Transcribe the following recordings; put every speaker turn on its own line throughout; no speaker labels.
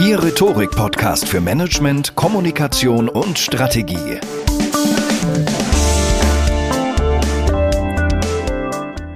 Ihr Rhetorik-Podcast für Management, Kommunikation und Strategie.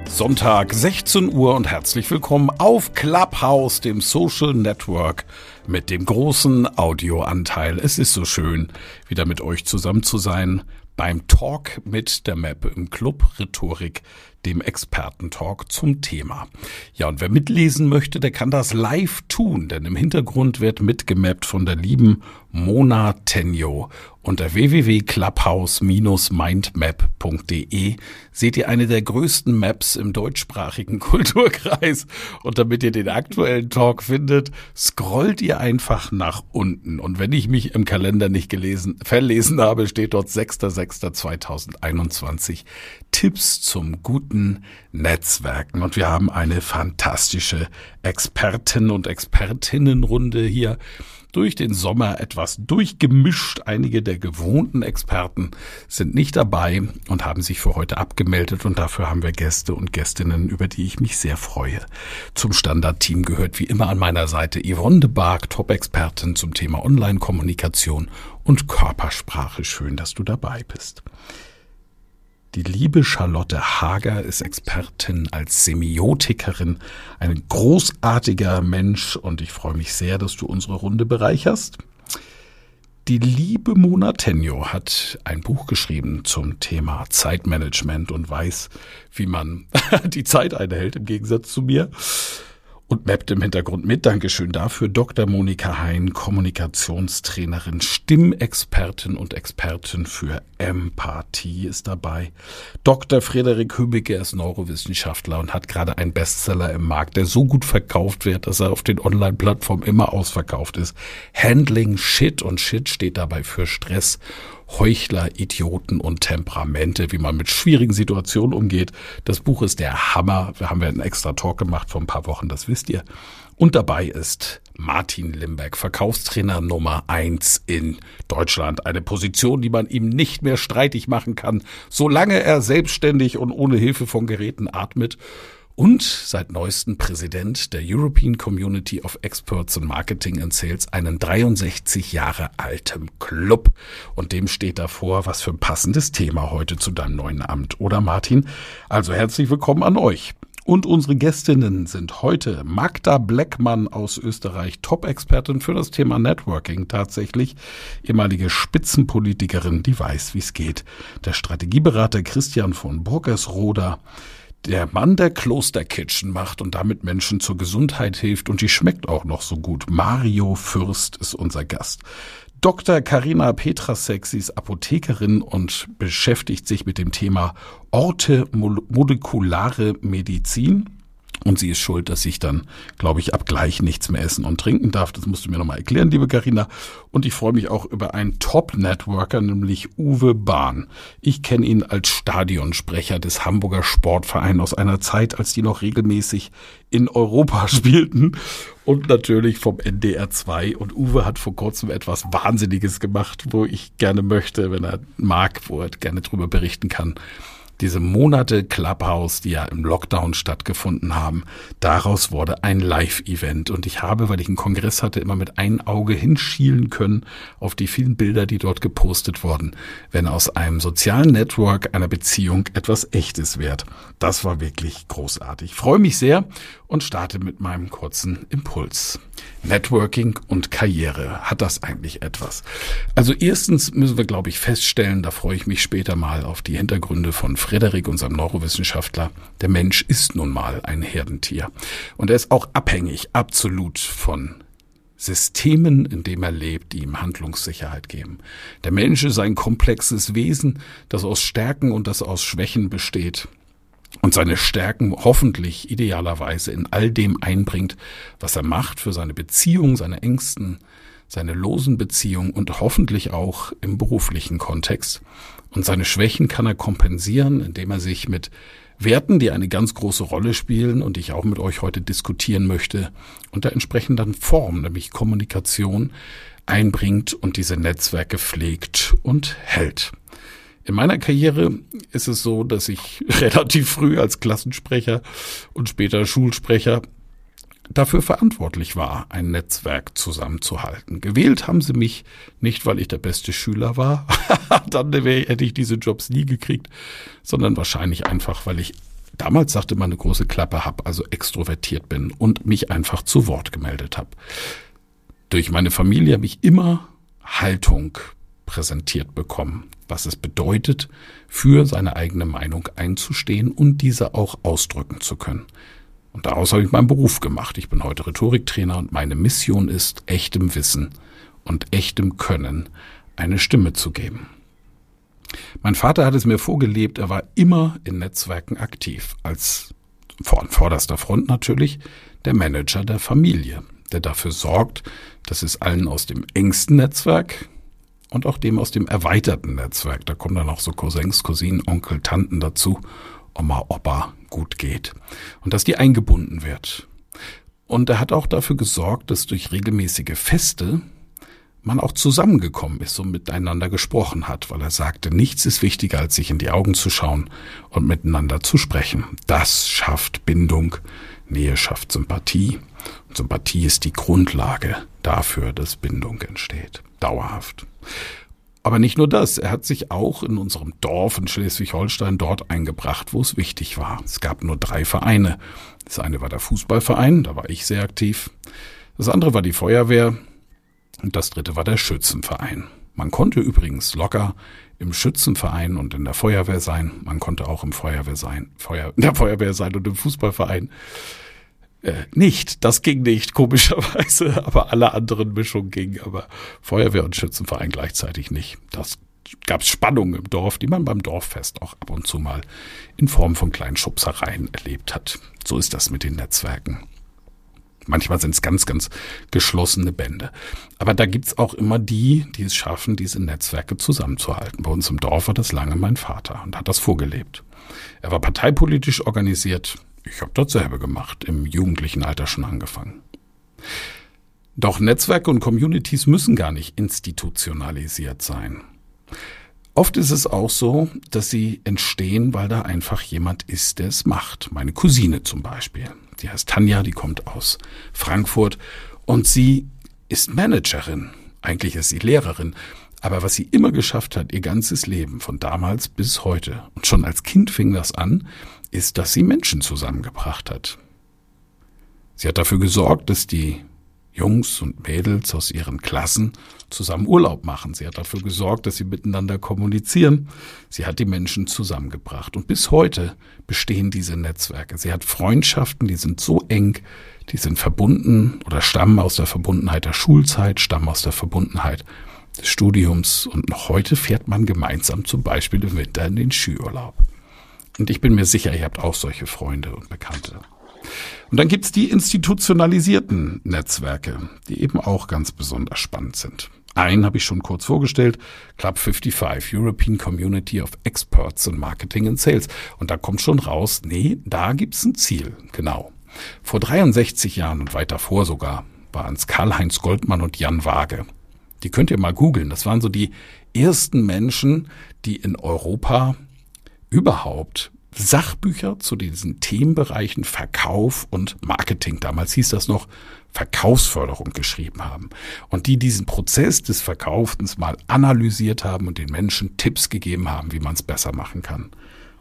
Sonntag 16 Uhr und herzlich willkommen auf Clubhouse, dem Social Network mit dem großen Audioanteil. Es ist so schön, wieder mit euch zusammen zu sein beim Talk mit der Map im Club Rhetorik dem Expertentalk zum Thema. Ja, und wer mitlesen möchte, der kann das live tun, denn im Hintergrund wird mitgemappt von der lieben Mona Tenjo. Unter www.clubhouse-mindmap.de seht ihr eine der größten Maps im deutschsprachigen Kulturkreis. Und damit ihr den aktuellen Talk findet, scrollt ihr einfach nach unten. Und wenn ich mich im Kalender nicht gelesen, verlesen habe, steht dort 6.6.2021 Tipps zum guten Netzwerken. Und wir haben eine fantastische Experten- und Expertinnenrunde hier durch den Sommer etwas durchgemischt. Einige der gewohnten Experten sind nicht dabei und haben sich für heute abgemeldet und dafür haben wir Gäste und Gästinnen, über die ich mich sehr freue. Zum Standardteam gehört wie immer an meiner Seite Yvonne de Barg, Top-Expertin zum Thema Online-Kommunikation und Körpersprache. Schön, dass du dabei bist. Die liebe Charlotte Hager ist Expertin als Semiotikerin, ein großartiger Mensch und ich freue mich sehr, dass du unsere Runde bereicherst. Die liebe Mona Tenjo hat ein Buch geschrieben zum Thema Zeitmanagement und weiß, wie man die Zeit einhält im Gegensatz zu mir und mappt im Hintergrund mit. Dankeschön dafür. Dr. Monika Hein, Kommunikationstrainerin, Stimmexpertin und Expertin für Empathie ist dabei. Dr. Frederik Hübbecke ist Neurowissenschaftler und hat gerade einen Bestseller im Markt, der so gut verkauft wird, dass er auf den Online-Plattformen immer ausverkauft ist. Handling Shit und Shit steht dabei für Stress Heuchler, Idioten und Temperamente, wie man mit schwierigen Situationen umgeht. Das Buch ist der Hammer. Wir haben ja einen extra Talk gemacht vor ein paar Wochen, das wisst ihr. Und dabei ist Martin Limbeck, Verkaufstrainer Nummer eins in Deutschland. Eine Position, die man ihm nicht mehr streitig machen kann, solange er selbstständig und ohne Hilfe von Geräten atmet und seit neuestem Präsident der European Community of Experts in Marketing and Sales, einen 63 Jahre alten Club. Und dem steht davor, was für ein passendes Thema heute zu deinem neuen Amt, oder Martin? Also herzlich willkommen an euch. Und unsere Gästinnen sind heute Magda Bleckmann aus Österreich, Top-Expertin für das Thema Networking tatsächlich, ehemalige Spitzenpolitikerin, die weiß, wie es geht. Der Strategieberater Christian von Burgersroda, der Mann, der Klosterkitchen macht und damit Menschen zur Gesundheit hilft und die schmeckt auch noch so gut. Mario Fürst ist unser Gast. Dr. Karina Petrasek, sie ist Apothekerin und beschäftigt sich mit dem Thema Orte molekulare Medizin. Und sie ist schuld, dass ich dann, glaube ich, ab gleich nichts mehr essen und trinken darf. Das musst du mir nochmal erklären, liebe Karina. Und ich freue mich auch über einen Top-Networker, nämlich Uwe Bahn. Ich kenne ihn als Stadionsprecher des Hamburger Sportvereins aus einer Zeit, als die noch regelmäßig in Europa spielten. Und natürlich vom NDR 2. Und Uwe hat vor kurzem etwas Wahnsinniges gemacht, wo ich gerne möchte, wenn er mag, wo er gerne drüber berichten kann diese Monate Clubhouse, die ja im Lockdown stattgefunden haben, daraus wurde ein Live-Event. Und ich habe, weil ich einen Kongress hatte, immer mit einem Auge hinschielen können auf die vielen Bilder, die dort gepostet wurden, wenn aus einem sozialen Network einer Beziehung etwas Echtes wird. Das war wirklich großartig. Ich freue mich sehr und starte mit meinem kurzen Impuls. Networking und Karriere. Hat das eigentlich etwas? Also erstens müssen wir, glaube ich, feststellen, da freue ich mich später mal auf die Hintergründe von Frederik, unserem Neurowissenschaftler. Der Mensch ist nun mal ein Herdentier. Und er ist auch abhängig, absolut von Systemen, in dem er lebt, die ihm Handlungssicherheit geben. Der Mensch ist ein komplexes Wesen, das aus Stärken und das aus Schwächen besteht und seine Stärken hoffentlich idealerweise in all dem einbringt, was er macht für seine Beziehung, seine Ängsten, seine losen Beziehungen und hoffentlich auch im beruflichen Kontext. Und seine Schwächen kann er kompensieren, indem er sich mit Werten, die eine ganz große Rolle spielen und ich auch mit euch heute diskutieren möchte, unter entsprechenden Form, nämlich Kommunikation, einbringt und diese Netzwerke pflegt und hält. In meiner Karriere ist es so, dass ich relativ früh als Klassensprecher und später Schulsprecher dafür verantwortlich war, ein Netzwerk zusammenzuhalten. Gewählt haben sie mich nicht, weil ich der beste Schüler war, dann hätte ich diese Jobs nie gekriegt, sondern wahrscheinlich einfach, weil ich damals sagte man eine große Klappe habe, also extrovertiert bin und mich einfach zu Wort gemeldet habe. Durch meine Familie habe ich immer Haltung präsentiert bekommen, was es bedeutet, für seine eigene Meinung einzustehen und diese auch ausdrücken zu können. Und daraus habe ich meinen Beruf gemacht. Ich bin heute Rhetoriktrainer und meine Mission ist, echtem Wissen und echtem Können eine Stimme zu geben. Mein Vater hat es mir vorgelebt, er war immer in Netzwerken aktiv, als vor vorderster Front natürlich der Manager der Familie, der dafür sorgt, dass es allen aus dem engsten Netzwerk und auch dem aus dem erweiterten Netzwerk, da kommen dann auch so Cousins, Cousinen, Onkel, Tanten dazu, Oma, Opa gut geht und dass die eingebunden wird. Und er hat auch dafür gesorgt, dass durch regelmäßige Feste man auch zusammengekommen ist und miteinander gesprochen hat, weil er sagte, nichts ist wichtiger, als sich in die Augen zu schauen und miteinander zu sprechen. Das schafft Bindung, Nähe schafft Sympathie. Und Sympathie ist die Grundlage dafür, dass Bindung entsteht. Dauerhaft. Aber nicht nur das, er hat sich auch in unserem Dorf in Schleswig-Holstein dort eingebracht, wo es wichtig war. Es gab nur drei Vereine. Das eine war der Fußballverein, da war ich sehr aktiv. Das andere war die Feuerwehr und das dritte war der Schützenverein. Man konnte übrigens locker im Schützenverein und in der Feuerwehr sein. Man konnte auch im Feuerwehr sein, Feuer, in der Feuerwehr sein und im Fußballverein. Äh, nicht. Das ging nicht, komischerweise, aber alle anderen Mischungen gingen, aber Feuerwehr und Schützenverein gleichzeitig nicht. Das gab es Spannungen im Dorf, die man beim Dorffest auch ab und zu mal in Form von kleinen Schubsereien erlebt hat. So ist das mit den Netzwerken. Manchmal sind es ganz, ganz geschlossene Bände. Aber da gibt's auch immer die, die es schaffen, diese Netzwerke zusammenzuhalten. Bei uns im Dorf war das lange mein Vater und hat das vorgelebt. Er war parteipolitisch organisiert, ich habe dasselbe gemacht, im jugendlichen Alter schon angefangen. Doch Netzwerke und Communities müssen gar nicht institutionalisiert sein. Oft ist es auch so, dass sie entstehen, weil da einfach jemand ist, der es macht. Meine Cousine zum Beispiel. Die heißt Tanja, die kommt aus Frankfurt und sie ist Managerin. Eigentlich ist sie Lehrerin. Aber was sie immer geschafft hat, ihr ganzes Leben, von damals bis heute, und schon als Kind fing das an, ist, dass sie Menschen zusammengebracht hat. Sie hat dafür gesorgt, dass die Jungs und Mädels aus ihren Klassen zusammen Urlaub machen. Sie hat dafür gesorgt, dass sie miteinander kommunizieren. Sie hat die Menschen zusammengebracht. Und bis heute bestehen diese Netzwerke. Sie hat Freundschaften, die sind so eng, die sind verbunden oder stammen aus der Verbundenheit der Schulzeit, stammen aus der Verbundenheit des Studiums. Und noch heute fährt man gemeinsam zum Beispiel im Winter in den Skiurlaub. Und ich bin mir sicher, ihr habt auch solche Freunde und Bekannte. Und dann gibt's die institutionalisierten Netzwerke, die eben auch ganz besonders spannend sind. Einen habe ich schon kurz vorgestellt, Club 55, European Community of Experts in Marketing and Sales. Und da kommt schon raus, nee, da gibt's ein Ziel, genau. Vor 63 Jahren und weiter vor sogar waren es Karl-Heinz Goldmann und Jan Waage. Die könnt ihr mal googeln. Das waren so die ersten Menschen, die in Europa überhaupt Sachbücher zu diesen Themenbereichen Verkauf und Marketing, damals hieß das noch Verkaufsförderung geschrieben haben und die diesen Prozess des Verkaufens mal analysiert haben und den Menschen Tipps gegeben haben, wie man es besser machen kann.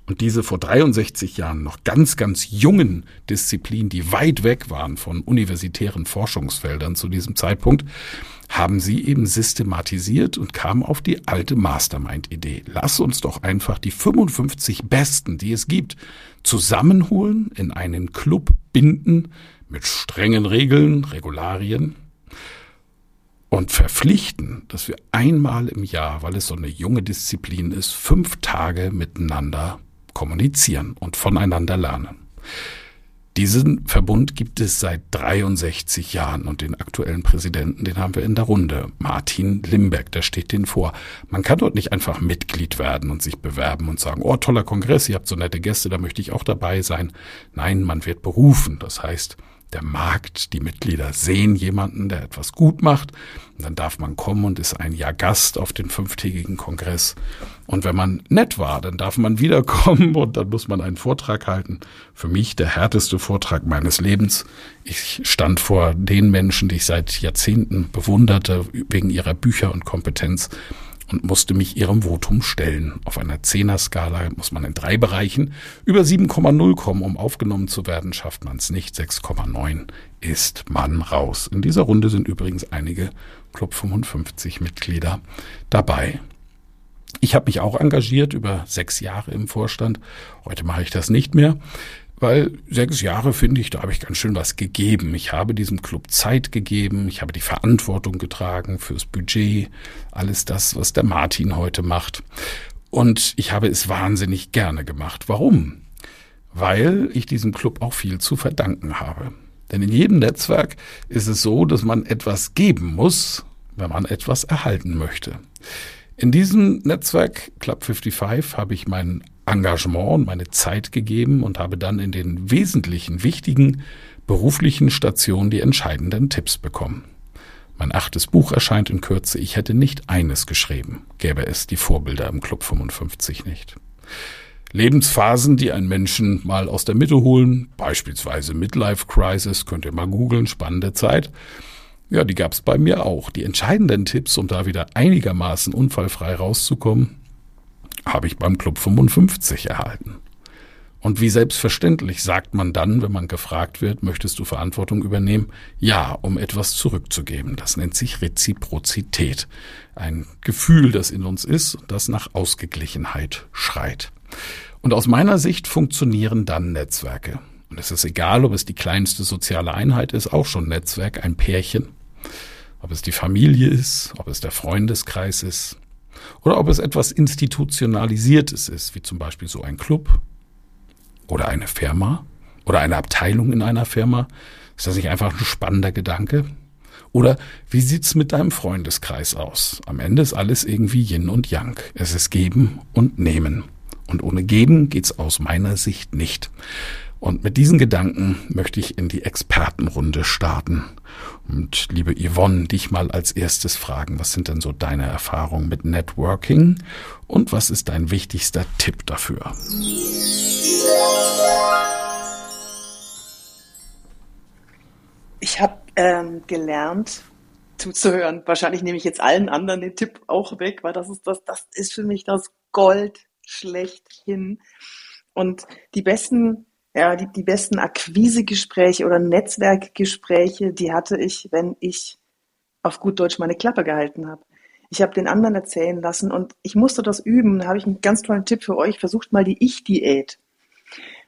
Und diese vor 63 Jahren noch ganz, ganz jungen Disziplinen, die weit weg waren von universitären Forschungsfeldern zu diesem Zeitpunkt, haben sie eben systematisiert und kamen auf die alte Mastermind-Idee. Lass uns doch einfach die 55 Besten, die es gibt, zusammenholen, in einen Club binden, mit strengen Regeln, Regularien und verpflichten, dass wir einmal im Jahr, weil es so eine junge Disziplin ist, fünf Tage miteinander kommunizieren und voneinander lernen. Diesen Verbund gibt es seit 63 Jahren und den aktuellen Präsidenten, den haben wir in der Runde. Martin Limbeck, der steht den vor. Man kann dort nicht einfach Mitglied werden und sich bewerben und sagen, oh, toller Kongress, ihr habt so nette Gäste, da möchte ich auch dabei sein. Nein, man wird berufen. Das heißt, der Markt, die Mitglieder sehen jemanden, der etwas gut macht. Und dann darf man kommen und ist ein Jahr Gast auf den fünftägigen Kongress. Und wenn man nett war, dann darf man wiederkommen und dann muss man einen Vortrag halten. Für mich der härteste Vortrag meines Lebens. Ich stand vor den Menschen, die ich seit Jahrzehnten bewunderte, wegen ihrer Bücher und Kompetenz und musste mich ihrem Votum stellen. Auf einer Zehner-Skala muss man in drei Bereichen über 7,0 kommen, um aufgenommen zu werden. Schafft man es nicht, 6,9 ist man raus. In dieser Runde sind übrigens einige Club 55 Mitglieder dabei. Ich habe mich auch engagiert über sechs Jahre im Vorstand. Heute mache ich das nicht mehr weil sechs Jahre finde ich, da habe ich ganz schön was gegeben. Ich habe diesem Club Zeit gegeben, ich habe die Verantwortung getragen fürs Budget, alles das, was der Martin heute macht. Und ich habe es wahnsinnig gerne gemacht. Warum? Weil ich diesem Club auch viel zu verdanken habe. Denn in jedem Netzwerk ist es so, dass man etwas geben muss, wenn man etwas erhalten möchte. In diesem Netzwerk Club 55 habe ich meinen Engagement und meine Zeit gegeben und habe dann in den wesentlichen, wichtigen beruflichen Stationen die entscheidenden Tipps bekommen. Mein achtes Buch erscheint in Kürze. Ich hätte nicht eines geschrieben, gäbe es die Vorbilder im Club 55 nicht. Lebensphasen, die einen Menschen mal aus der Mitte holen, beispielsweise Midlife Crisis, könnt ihr mal googeln, spannende Zeit. Ja, die gab's bei mir auch. Die entscheidenden Tipps, um da wieder einigermaßen unfallfrei rauszukommen, habe ich beim Club 55 erhalten. Und wie selbstverständlich sagt man dann, wenn man gefragt wird, möchtest du Verantwortung übernehmen? Ja, um etwas zurückzugeben. Das nennt sich Reziprozität. Ein Gefühl, das in uns ist, das nach Ausgeglichenheit schreit. Und aus meiner Sicht funktionieren dann Netzwerke. Und es ist egal, ob es die kleinste soziale Einheit ist, auch schon Netzwerk, ein Pärchen, ob es die Familie ist, ob es der Freundeskreis ist, oder ob es etwas Institutionalisiertes ist, wie zum Beispiel so ein Club oder eine Firma oder eine Abteilung in einer Firma. Ist das nicht einfach ein spannender Gedanke? Oder wie sieht's mit deinem Freundeskreis aus? Am Ende ist alles irgendwie Yin und Yang. Es ist Geben und Nehmen. Und ohne Geben geht's aus meiner Sicht nicht. Und mit diesen Gedanken möchte ich in die Expertenrunde starten. Und liebe Yvonne, dich mal als erstes fragen, was sind denn so deine Erfahrungen mit Networking und was ist dein wichtigster Tipp dafür?
Ich habe ähm, gelernt, zuzuhören. Wahrscheinlich nehme ich jetzt allen anderen den Tipp auch weg, weil das ist das, das ist für mich das Gold schlechthin. Und die besten ja, die, die besten Akquisegespräche oder Netzwerkgespräche, die hatte ich, wenn ich auf gut Deutsch meine Klappe gehalten habe. Ich habe den anderen erzählen lassen und ich musste das üben. Da habe ich einen ganz tollen Tipp für euch. Versucht mal die Ich-Diät.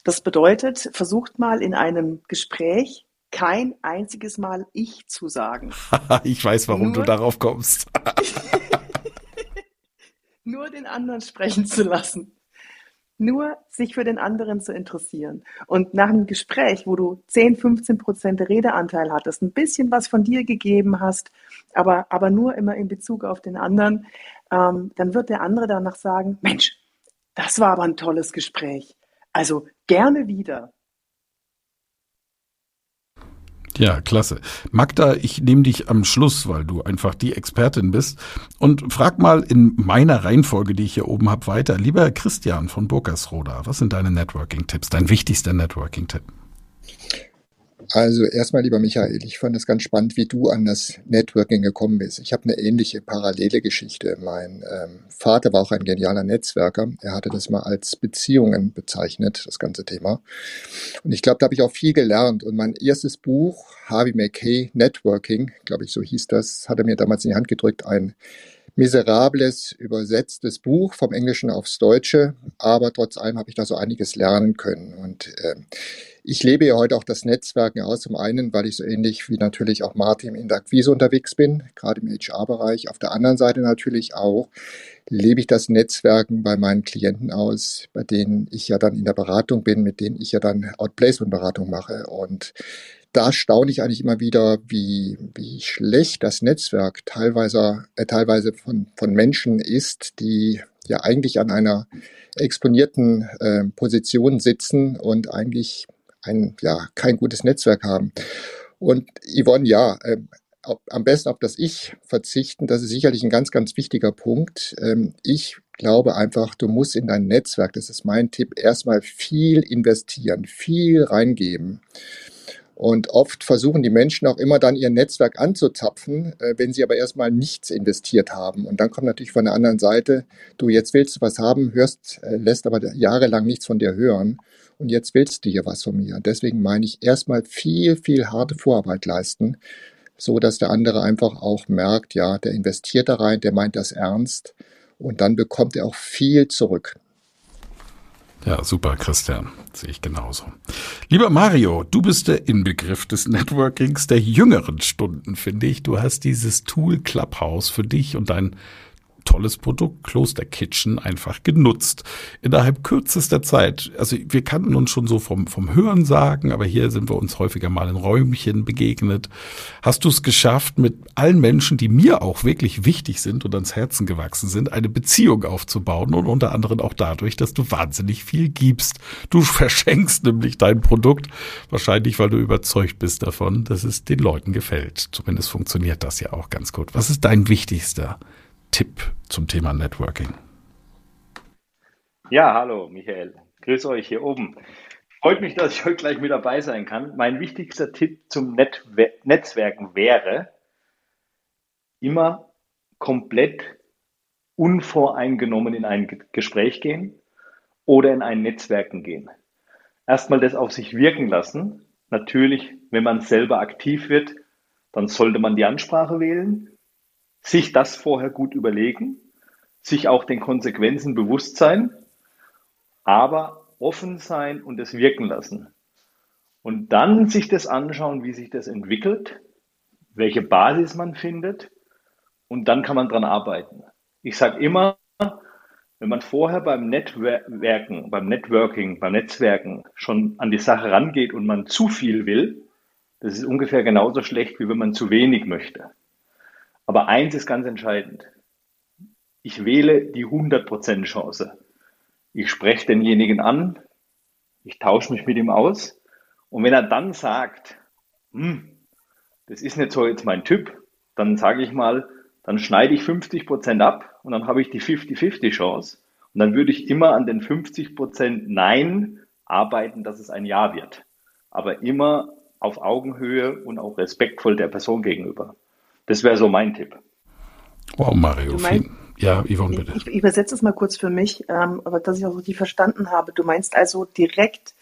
Das bedeutet, versucht mal in einem Gespräch kein einziges Mal Ich zu sagen.
ich weiß, warum Nur, du darauf kommst.
Nur den anderen sprechen zu lassen nur sich für den anderen zu interessieren. Und nach einem Gespräch, wo du 10, 15 Prozent Redeanteil hattest, ein bisschen was von dir gegeben hast, aber, aber nur immer in Bezug auf den anderen, ähm, dann wird der andere danach sagen, Mensch, das war aber ein tolles Gespräch. Also gerne wieder.
Ja, klasse. Magda, ich nehme dich am Schluss, weil du einfach die Expertin bist und frag mal in meiner Reihenfolge, die ich hier oben habe, weiter. Lieber Christian von Burgersroda, was sind deine Networking-Tipps, dein wichtigster Networking-Tipp?
Also erstmal, lieber Michael, ich fand es ganz spannend, wie du an das Networking gekommen bist. Ich habe eine ähnliche parallele Geschichte. Mein ähm, Vater war auch ein genialer Netzwerker. Er hatte das mal als Beziehungen bezeichnet, das ganze Thema. Und ich glaube, da habe ich auch viel gelernt. Und mein erstes Buch, Harvey McKay Networking, glaube ich, so hieß das, hat er mir damals in die Hand gedrückt, ein miserables, übersetztes Buch vom Englischen aufs Deutsche, aber trotz allem habe ich da so einiges lernen können. Und äh, ich lebe ja heute auch das Netzwerken aus. Zum einen, weil ich so ähnlich wie natürlich auch Martin in der Akquise unterwegs bin, gerade im HR-Bereich. Auf der anderen Seite natürlich auch lebe ich das Netzwerken bei meinen Klienten aus, bei denen ich ja dann in der Beratung bin, mit denen ich ja dann Outplacement-Beratung mache. Und da staune ich eigentlich immer wieder, wie, wie schlecht das Netzwerk teilweise, äh, teilweise von, von Menschen ist, die ja eigentlich an einer exponierten äh, Position sitzen und eigentlich ein, ja, kein gutes Netzwerk haben. Und Yvonne, ja, äh, am besten auf das Ich verzichten, das ist sicherlich ein ganz, ganz wichtiger Punkt. Ähm, ich glaube einfach, du musst in dein Netzwerk, das ist mein Tipp, erstmal viel investieren, viel reingeben. Und oft versuchen die Menschen auch immer dann ihr Netzwerk anzuzapfen, äh, wenn sie aber erstmal nichts investiert haben. Und dann kommt natürlich von der anderen Seite, du jetzt willst du was haben, hörst, äh, lässt aber jahrelang nichts von dir hören. Und jetzt willst du hier was von mir. Deswegen meine ich erstmal viel, viel harte Vorarbeit leisten, so dass der andere einfach auch merkt, ja, der investiert da rein, der meint das ernst. Und dann bekommt er auch viel zurück.
Ja, super, Christian. Sehe ich genauso. Lieber Mario, du bist der Inbegriff des Networkings der jüngeren Stunden, finde ich. Du hast dieses Tool Clubhouse für dich und dein tolles Produkt Kloster Kitchen einfach genutzt. Innerhalb kürzester Zeit. Also wir kannten uns schon so vom, vom Hören sagen, aber hier sind wir uns häufiger mal in Räumchen begegnet. Hast du es geschafft, mit allen Menschen, die mir auch wirklich wichtig sind und ans Herzen gewachsen sind, eine Beziehung aufzubauen und unter anderem auch dadurch, dass du wahnsinnig viel gibst. Du verschenkst nämlich dein Produkt, wahrscheinlich weil du überzeugt bist davon, dass es den Leuten gefällt. Zumindest funktioniert das ja auch ganz gut. Was ist dein wichtigster Tipp zum Thema Networking?
Ja, hallo Michael. Grüß euch hier oben. Freut mich, dass ich heute gleich mit dabei sein kann. Mein wichtigster Tipp zum Netwe Netzwerken wäre, immer komplett unvoreingenommen in ein Gespräch gehen oder in ein Netzwerken gehen. Erstmal das auf sich wirken lassen. Natürlich, wenn man selber aktiv wird, dann sollte man die Ansprache wählen sich das vorher gut überlegen, sich auch den Konsequenzen bewusst sein, aber offen sein und es wirken lassen. Und dann sich das anschauen, wie sich das entwickelt, welche Basis man findet und dann kann man dran arbeiten. Ich sage immer, wenn man vorher beim Networken, beim Networking, beim Netzwerken schon an die Sache rangeht und man zu viel will, das ist ungefähr genauso schlecht, wie wenn man zu wenig möchte. Aber eins ist ganz entscheidend. Ich wähle die 100% Chance. Ich spreche denjenigen an, ich tausche mich mit ihm aus und wenn er dann sagt, hm, das ist nicht so jetzt mein Typ, dann sage ich mal, dann schneide ich 50% ab und dann habe ich die 50-50 Chance und dann würde ich immer an den 50% Nein arbeiten, dass es ein Ja wird. Aber immer auf Augenhöhe und auch respektvoll der Person gegenüber. Das wäre so mein Tipp.
Wow, Mario. Meinst, ja, Yvonne, bitte.
Ich, ich übersetze es mal kurz für mich, ähm, aber dass ich auch richtig verstanden habe. Du meinst also direkt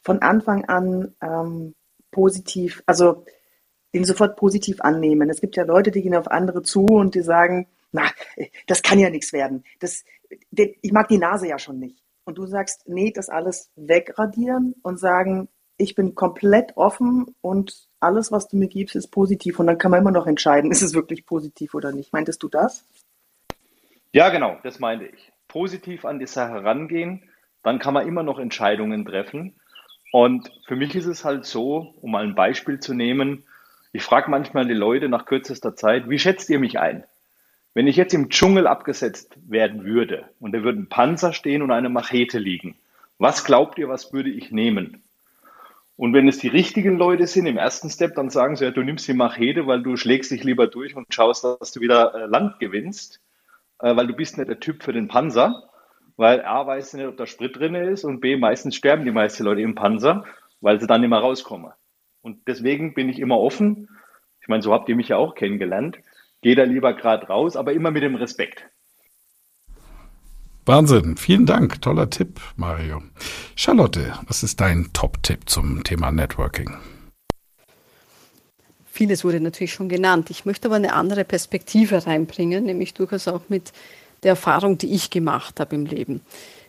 von Anfang an ähm, positiv, also den sofort positiv annehmen. Es gibt ja Leute, die gehen auf andere zu und die sagen, na, das kann ja nichts werden. Das, ich mag die Nase ja schon nicht. Und du sagst, nee, das alles wegradieren und sagen, ich bin komplett offen und alles, was du mir gibst, ist positiv. Und dann kann man immer noch entscheiden, ist es wirklich positiv oder nicht. Meintest du das?
Ja, genau, das meinte ich. Positiv an die Sache rangehen, dann kann man immer noch Entscheidungen treffen. Und für mich ist es halt so, um mal ein Beispiel zu nehmen, ich frage manchmal die Leute nach kürzester Zeit, wie schätzt ihr mich ein? Wenn ich jetzt im Dschungel abgesetzt werden würde und da würden Panzer stehen und eine Machete liegen, was glaubt ihr, was würde ich nehmen?
Und wenn es die richtigen Leute sind im ersten Step, dann sagen sie, ja, du nimmst die Machete, weil du schlägst dich lieber durch und schaust, dass du wieder äh, Land gewinnst, äh, weil du bist nicht der Typ für den Panzer, weil A weiß nicht, ob da Sprit drin ist und B meistens sterben die meisten Leute im Panzer, weil sie dann nicht mehr rauskommen. Und deswegen bin ich immer offen. Ich meine, so habt ihr mich ja auch kennengelernt. Geh da lieber gerade raus, aber immer mit dem Respekt.
Wahnsinn. Vielen Dank. Toller Tipp, Mario. Charlotte, was ist dein Top-Tipp zum Thema Networking?
Vieles wurde natürlich schon genannt. Ich möchte aber eine andere Perspektive reinbringen, nämlich durchaus auch mit der Erfahrung, die ich gemacht habe im Leben.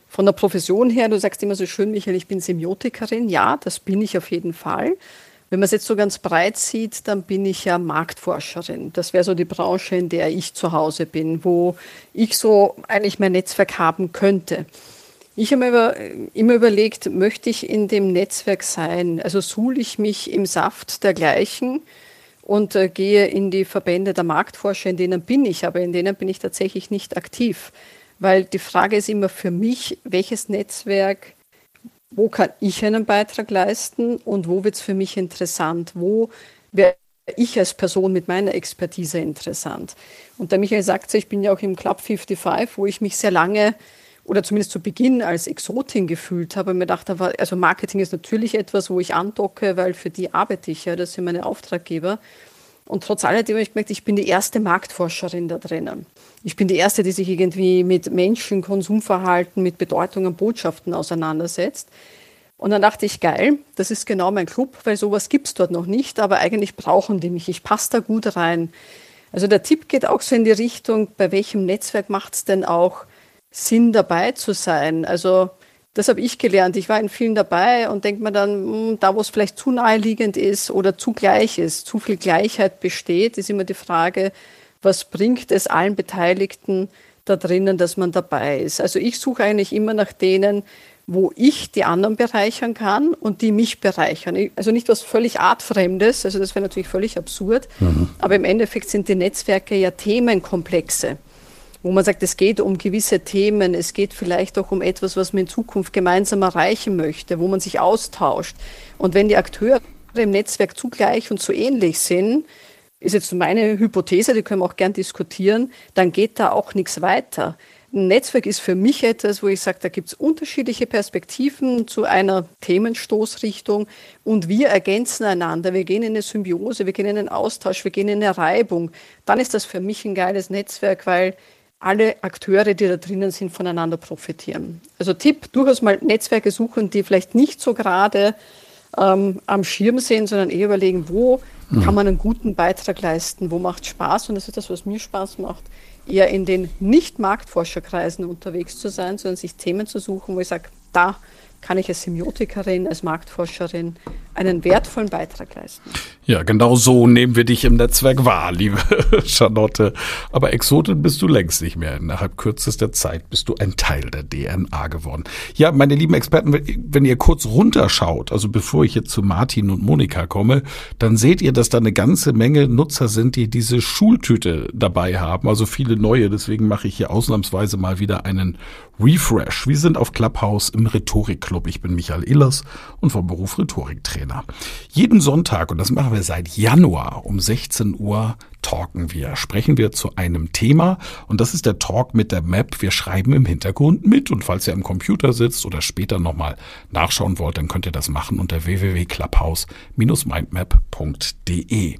Von der Profession her, du sagst immer so schön, Michael, ich bin Semiotikerin. Ja, das bin ich auf jeden Fall. Wenn man es jetzt so ganz breit sieht, dann bin ich ja Marktforscherin. Das wäre so die Branche, in der ich zu Hause bin, wo ich so eigentlich mein Netzwerk haben könnte. Ich habe mir über, immer überlegt, möchte ich in dem Netzwerk sein? Also suhle ich mich im Saft dergleichen und äh, gehe in die Verbände der Marktforscher, in denen bin ich, aber in denen bin ich tatsächlich nicht aktiv. Weil die Frage ist immer für mich, welches Netzwerk wo kann ich einen Beitrag leisten und wo wird es für mich interessant, wo wäre ich als Person mit meiner Expertise interessant. Und der Michael sagt, ich bin ja auch im Club 55, wo ich mich sehr lange oder zumindest zu Beginn als Exotin gefühlt habe und mir dachte, also Marketing ist natürlich etwas, wo ich andocke, weil für die arbeite ich ja, das sind meine Auftraggeber. Und trotz alledem habe ich gemerkt, ich bin die erste Marktforscherin da drinnen. Ich bin die erste, die sich irgendwie mit Menschen, Konsumverhalten, mit Bedeutungen, Botschaften auseinandersetzt. Und dann dachte ich, geil, das ist genau mein Club, weil sowas gibt es dort noch nicht, aber eigentlich brauchen die mich. Ich passe da gut rein. Also der Tipp geht auch so in die Richtung, bei welchem Netzwerk macht es denn auch Sinn, dabei zu sein? Also das habe ich gelernt. Ich war in vielen dabei und denke mir dann, hm, da wo es vielleicht zu naheliegend ist oder zu gleich ist, zu viel Gleichheit besteht, ist immer die Frage, was bringt es allen Beteiligten da drinnen, dass man dabei ist. Also ich suche eigentlich immer nach denen, wo ich die anderen bereichern kann und die mich bereichern. Also nicht was völlig artfremdes, also das wäre natürlich völlig absurd, mhm. aber im Endeffekt sind die Netzwerke ja Themenkomplexe wo man sagt, es geht um gewisse Themen, es geht vielleicht auch um etwas, was man in Zukunft gemeinsam erreichen möchte, wo man sich austauscht. Und wenn die Akteure im Netzwerk zugleich und so ähnlich sind, ist jetzt meine Hypothese, die können wir auch gern diskutieren, dann geht da auch nichts weiter. Ein Netzwerk ist für mich etwas, wo ich sage, da gibt es unterschiedliche Perspektiven zu einer Themenstoßrichtung und wir ergänzen einander. Wir gehen in eine Symbiose, wir gehen in einen Austausch, wir gehen in eine Reibung. Dann ist das für mich ein geiles Netzwerk, weil alle Akteure, die da drinnen sind, voneinander profitieren. Also Tipp, durchaus mal Netzwerke suchen, die vielleicht nicht so gerade ähm, am Schirm sind, sondern eher überlegen, wo mhm. kann man einen guten Beitrag leisten, wo macht Spaß und das ist das, was mir Spaß macht, eher in den Nicht-Marktforscherkreisen unterwegs zu sein, sondern sich Themen zu suchen, wo ich sage, da kann ich als Semiotikerin, als Marktforscherin einen wertvollen Beitrag leisten.
Ja, genau so nehmen wir dich im Netzwerk wahr, liebe Charlotte. Aber Exotin bist du längst nicht mehr. Innerhalb kürzester Zeit bist du ein Teil der DNA geworden. Ja, meine lieben Experten, wenn ihr kurz runterschaut, also bevor ich jetzt zu Martin und Monika komme, dann seht ihr, dass da eine ganze Menge Nutzer sind, die diese Schultüte dabei haben. Also viele neue. Deswegen mache ich hier ausnahmsweise mal wieder einen Refresh. Wir sind auf Clubhouse im Rhetorikclub. Ich bin Michael Illers und vom Beruf Rhetoriktrainer. Jeden Sonntag, und das machen wir seit Januar um 16 Uhr, talken wir, sprechen wir zu einem Thema und das ist der Talk mit der Map. Wir schreiben im Hintergrund mit und falls ihr am Computer sitzt oder später nochmal nachschauen wollt, dann könnt ihr das machen unter www.clubhouse-mindmap.de.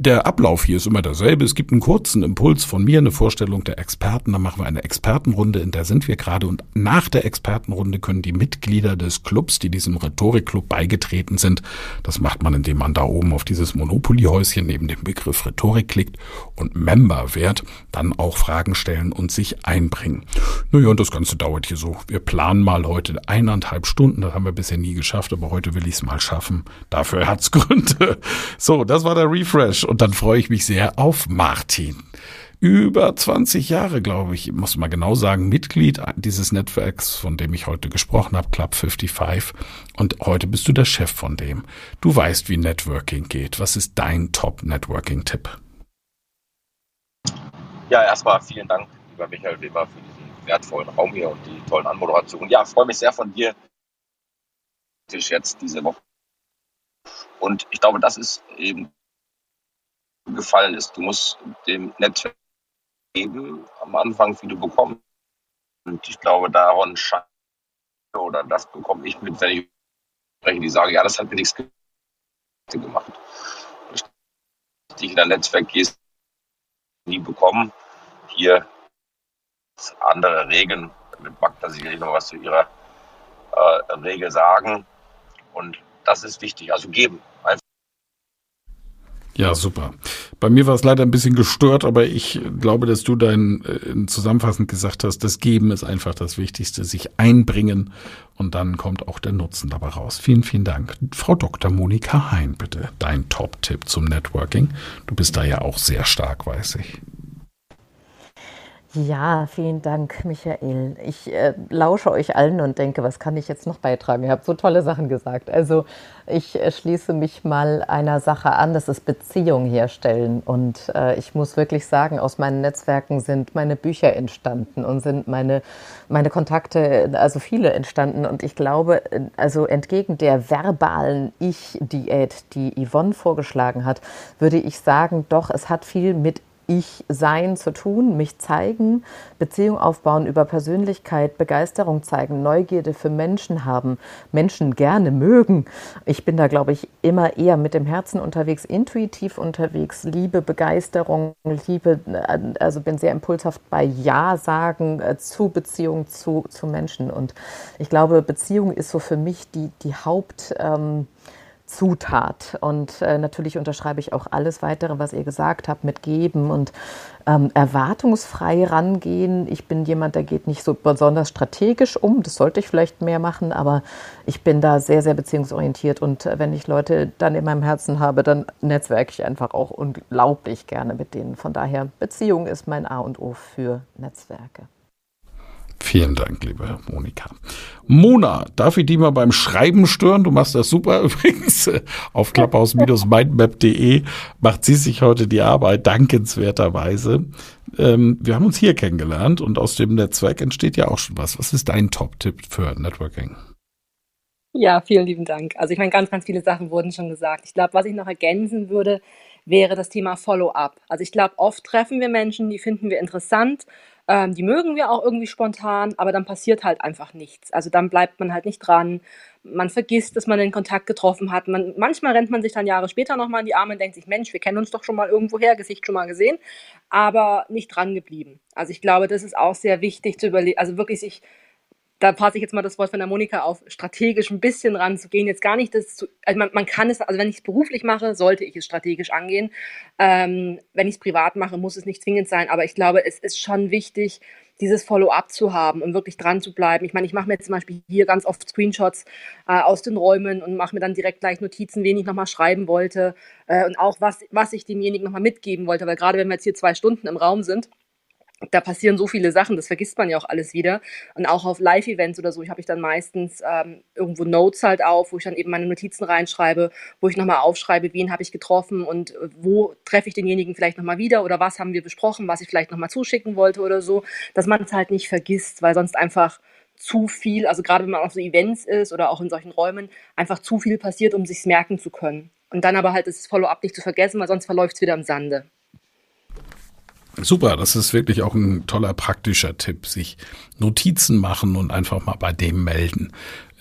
Der Ablauf hier ist immer derselbe. Es gibt einen kurzen Impuls von mir, eine Vorstellung der Experten. Dann machen wir eine Expertenrunde, in der sind wir gerade. Und nach der Expertenrunde können die Mitglieder des Clubs, die diesem Rhetorikclub beigetreten sind, das macht man, indem man da oben auf dieses Monopoly-Häuschen neben dem Begriff Rhetorik klickt und Member wird, dann auch Fragen stellen und sich einbringen. Naja, und das Ganze dauert hier so. Wir planen mal heute eineinhalb Stunden. Das haben wir bisher nie geschafft, aber heute will ich es mal schaffen. Dafür hat's Gründe. So, das war der Refresh und dann freue ich mich sehr auf Martin. Über 20 Jahre, glaube ich, muss man genau sagen, Mitglied dieses Netzwerks, von dem ich heute gesprochen habe, Club 55. Und heute bist du der Chef von dem. Du weißt, wie Networking geht. Was ist dein Top-Networking-Tipp?
Ja, erstmal vielen Dank, lieber Michael Weber, für diesen wertvollen Raum hier und die tollen Anmoderationen. Ja, freue mich sehr von dir jetzt diese Woche Und ich glaube, das ist eben gefallen ist. Du musst dem Netzwerk geben, am Anfang viele bekommen. Und ich glaube, daran scheint oder das bekomme ich mit, wenn ich spreche, die sagen, ja, das hat mir nichts gemacht. Die in ein Netzwerk gehst, nie bekommen. Hier andere Regeln, mit Magda sicherlich noch was zu ihrer äh, Regel sagen. Und das ist wichtig. Also geben. Einfach
ja, super. Bei mir war es leider ein bisschen gestört, aber ich glaube, dass du dein äh, zusammenfassend gesagt hast, das Geben ist einfach das Wichtigste, sich einbringen und dann kommt auch der Nutzen dabei raus. Vielen, vielen Dank. Frau Dr. Monika Hein, bitte, dein Top-Tipp zum Networking. Du bist da ja auch sehr stark, weiß ich.
Ja, vielen Dank, Michael. Ich äh, lausche euch allen und denke, was kann ich jetzt noch beitragen? Ihr habt so tolle Sachen gesagt. Also ich äh, schließe mich mal einer Sache an, das ist Beziehung herstellen. Und äh, ich muss wirklich sagen, aus meinen Netzwerken sind meine Bücher entstanden und sind meine, meine Kontakte, also viele entstanden. Und ich glaube, äh, also entgegen der verbalen Ich-Diät, die Yvonne vorgeschlagen hat, würde ich sagen, doch, es hat viel mit ich-Sein zu tun, mich zeigen, Beziehung aufbauen über Persönlichkeit, Begeisterung zeigen, Neugierde für Menschen haben, Menschen gerne mögen. Ich bin da, glaube ich, immer eher mit dem Herzen unterwegs, intuitiv unterwegs, Liebe, Begeisterung, Liebe, also bin sehr impulshaft bei Ja sagen äh, zu Beziehung zu, zu Menschen. Und ich glaube, Beziehung ist so für mich die, die Haupt. Ähm, Zutat. Und äh, natürlich unterschreibe ich auch alles weitere, was ihr gesagt habt, mit geben und ähm, erwartungsfrei rangehen. Ich bin jemand, der geht nicht so besonders strategisch um. Das sollte ich vielleicht mehr machen, aber ich bin da sehr, sehr beziehungsorientiert. Und äh, wenn ich Leute dann in meinem Herzen habe, dann netzwerke ich einfach auch unglaublich gerne mit denen. Von daher, Beziehung ist mein A und O für Netzwerke.
Vielen Dank, liebe Monika. Mona, darf ich die mal beim Schreiben stören? Du machst das super übrigens. Auf klapphaus-mindmap.de macht sie sich heute die Arbeit, dankenswerterweise. Ähm, wir haben uns hier kennengelernt und aus dem Netzwerk entsteht ja auch schon was. Was ist dein Top-Tipp für Networking?
Ja, vielen lieben Dank. Also ich meine, ganz, ganz viele Sachen wurden schon gesagt. Ich glaube, was ich noch ergänzen würde, wäre das Thema Follow-up. Also ich glaube, oft treffen wir Menschen, die finden wir interessant ähm, die mögen wir auch irgendwie spontan, aber dann passiert halt einfach nichts. Also dann bleibt man halt nicht dran. Man vergisst, dass man den Kontakt getroffen hat. Man, manchmal rennt man sich dann Jahre später nochmal in die Arme und denkt sich, Mensch, wir kennen uns doch schon mal irgendwoher, Gesicht schon mal gesehen, aber nicht dran geblieben. Also ich glaube, das ist auch sehr wichtig zu überlegen, also wirklich sich da passe ich jetzt mal das Wort von der Monika auf, strategisch ein bisschen ranzugehen. Jetzt gar nicht das zu, also man, man kann es, also wenn ich es beruflich mache, sollte ich es strategisch angehen. Ähm, wenn ich es privat mache, muss es nicht zwingend sein. Aber ich glaube, es ist schon wichtig, dieses Follow-up zu haben und wirklich dran zu bleiben. Ich meine, ich mache mir jetzt zum Beispiel hier ganz oft Screenshots äh, aus den Räumen und mache mir dann direkt gleich Notizen, wen ich nochmal schreiben wollte äh, und auch was, was ich demjenigen nochmal mitgeben wollte. Weil gerade wenn wir jetzt hier zwei Stunden im Raum sind, da passieren so viele Sachen, das vergisst man ja auch alles wieder. Und auch auf Live-Events oder so, ich habe ich dann meistens ähm, irgendwo Notes halt auf, wo ich dann eben meine Notizen reinschreibe, wo ich nochmal aufschreibe, wen habe ich getroffen und äh, wo treffe ich denjenigen vielleicht nochmal wieder oder was haben wir besprochen, was ich vielleicht nochmal zuschicken wollte oder so, dass man es halt nicht vergisst, weil sonst einfach zu viel, also gerade wenn man auf so Events ist oder auch in solchen Räumen, einfach zu viel passiert, um sich's merken zu können. Und dann aber halt das Follow-up nicht zu vergessen, weil sonst verläuft es wieder im Sande.
Super, das ist wirklich auch ein toller praktischer Tipp, sich Notizen machen und einfach mal bei dem melden,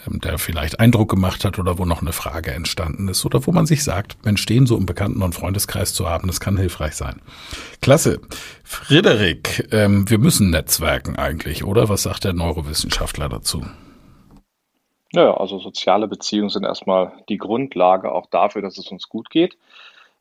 ähm, der vielleicht Eindruck gemacht hat oder wo noch eine Frage entstanden ist oder wo man sich sagt, Mensch, den so im Bekannten- und Freundeskreis zu haben, das kann hilfreich sein. Klasse. Frederik, ähm, wir müssen netzwerken eigentlich, oder? Was sagt der Neurowissenschaftler dazu?
Ja, also soziale Beziehungen sind erstmal die Grundlage auch dafür, dass es uns gut geht.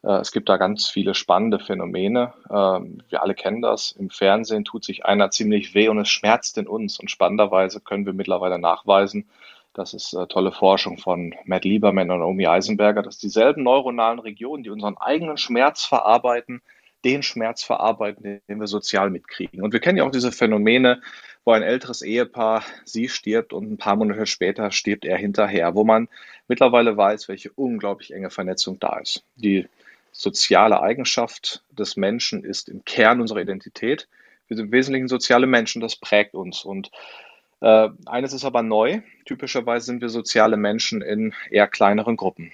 Äh, es gibt da ganz viele spannende Phänomene. Ähm, wir alle kennen das. Im Fernsehen tut sich einer ziemlich weh und es schmerzt in uns. Und spannenderweise können wir mittlerweile nachweisen, das ist äh, tolle Forschung von Matt Lieberman und Naomi Eisenberger, dass dieselben neuronalen Regionen, die unseren eigenen Schmerz verarbeiten, den Schmerz verarbeiten, den wir sozial mitkriegen. Und wir kennen ja auch diese Phänomene, wo ein älteres Ehepaar, sie stirbt und ein paar Monate später stirbt er hinterher, wo man mittlerweile weiß, welche unglaublich enge Vernetzung da ist. Die soziale Eigenschaft des Menschen ist im Kern unserer Identität. Wir sind im Wesentlichen soziale Menschen, das prägt uns. Und äh, eines ist aber neu. Typischerweise sind wir soziale Menschen in eher kleineren Gruppen.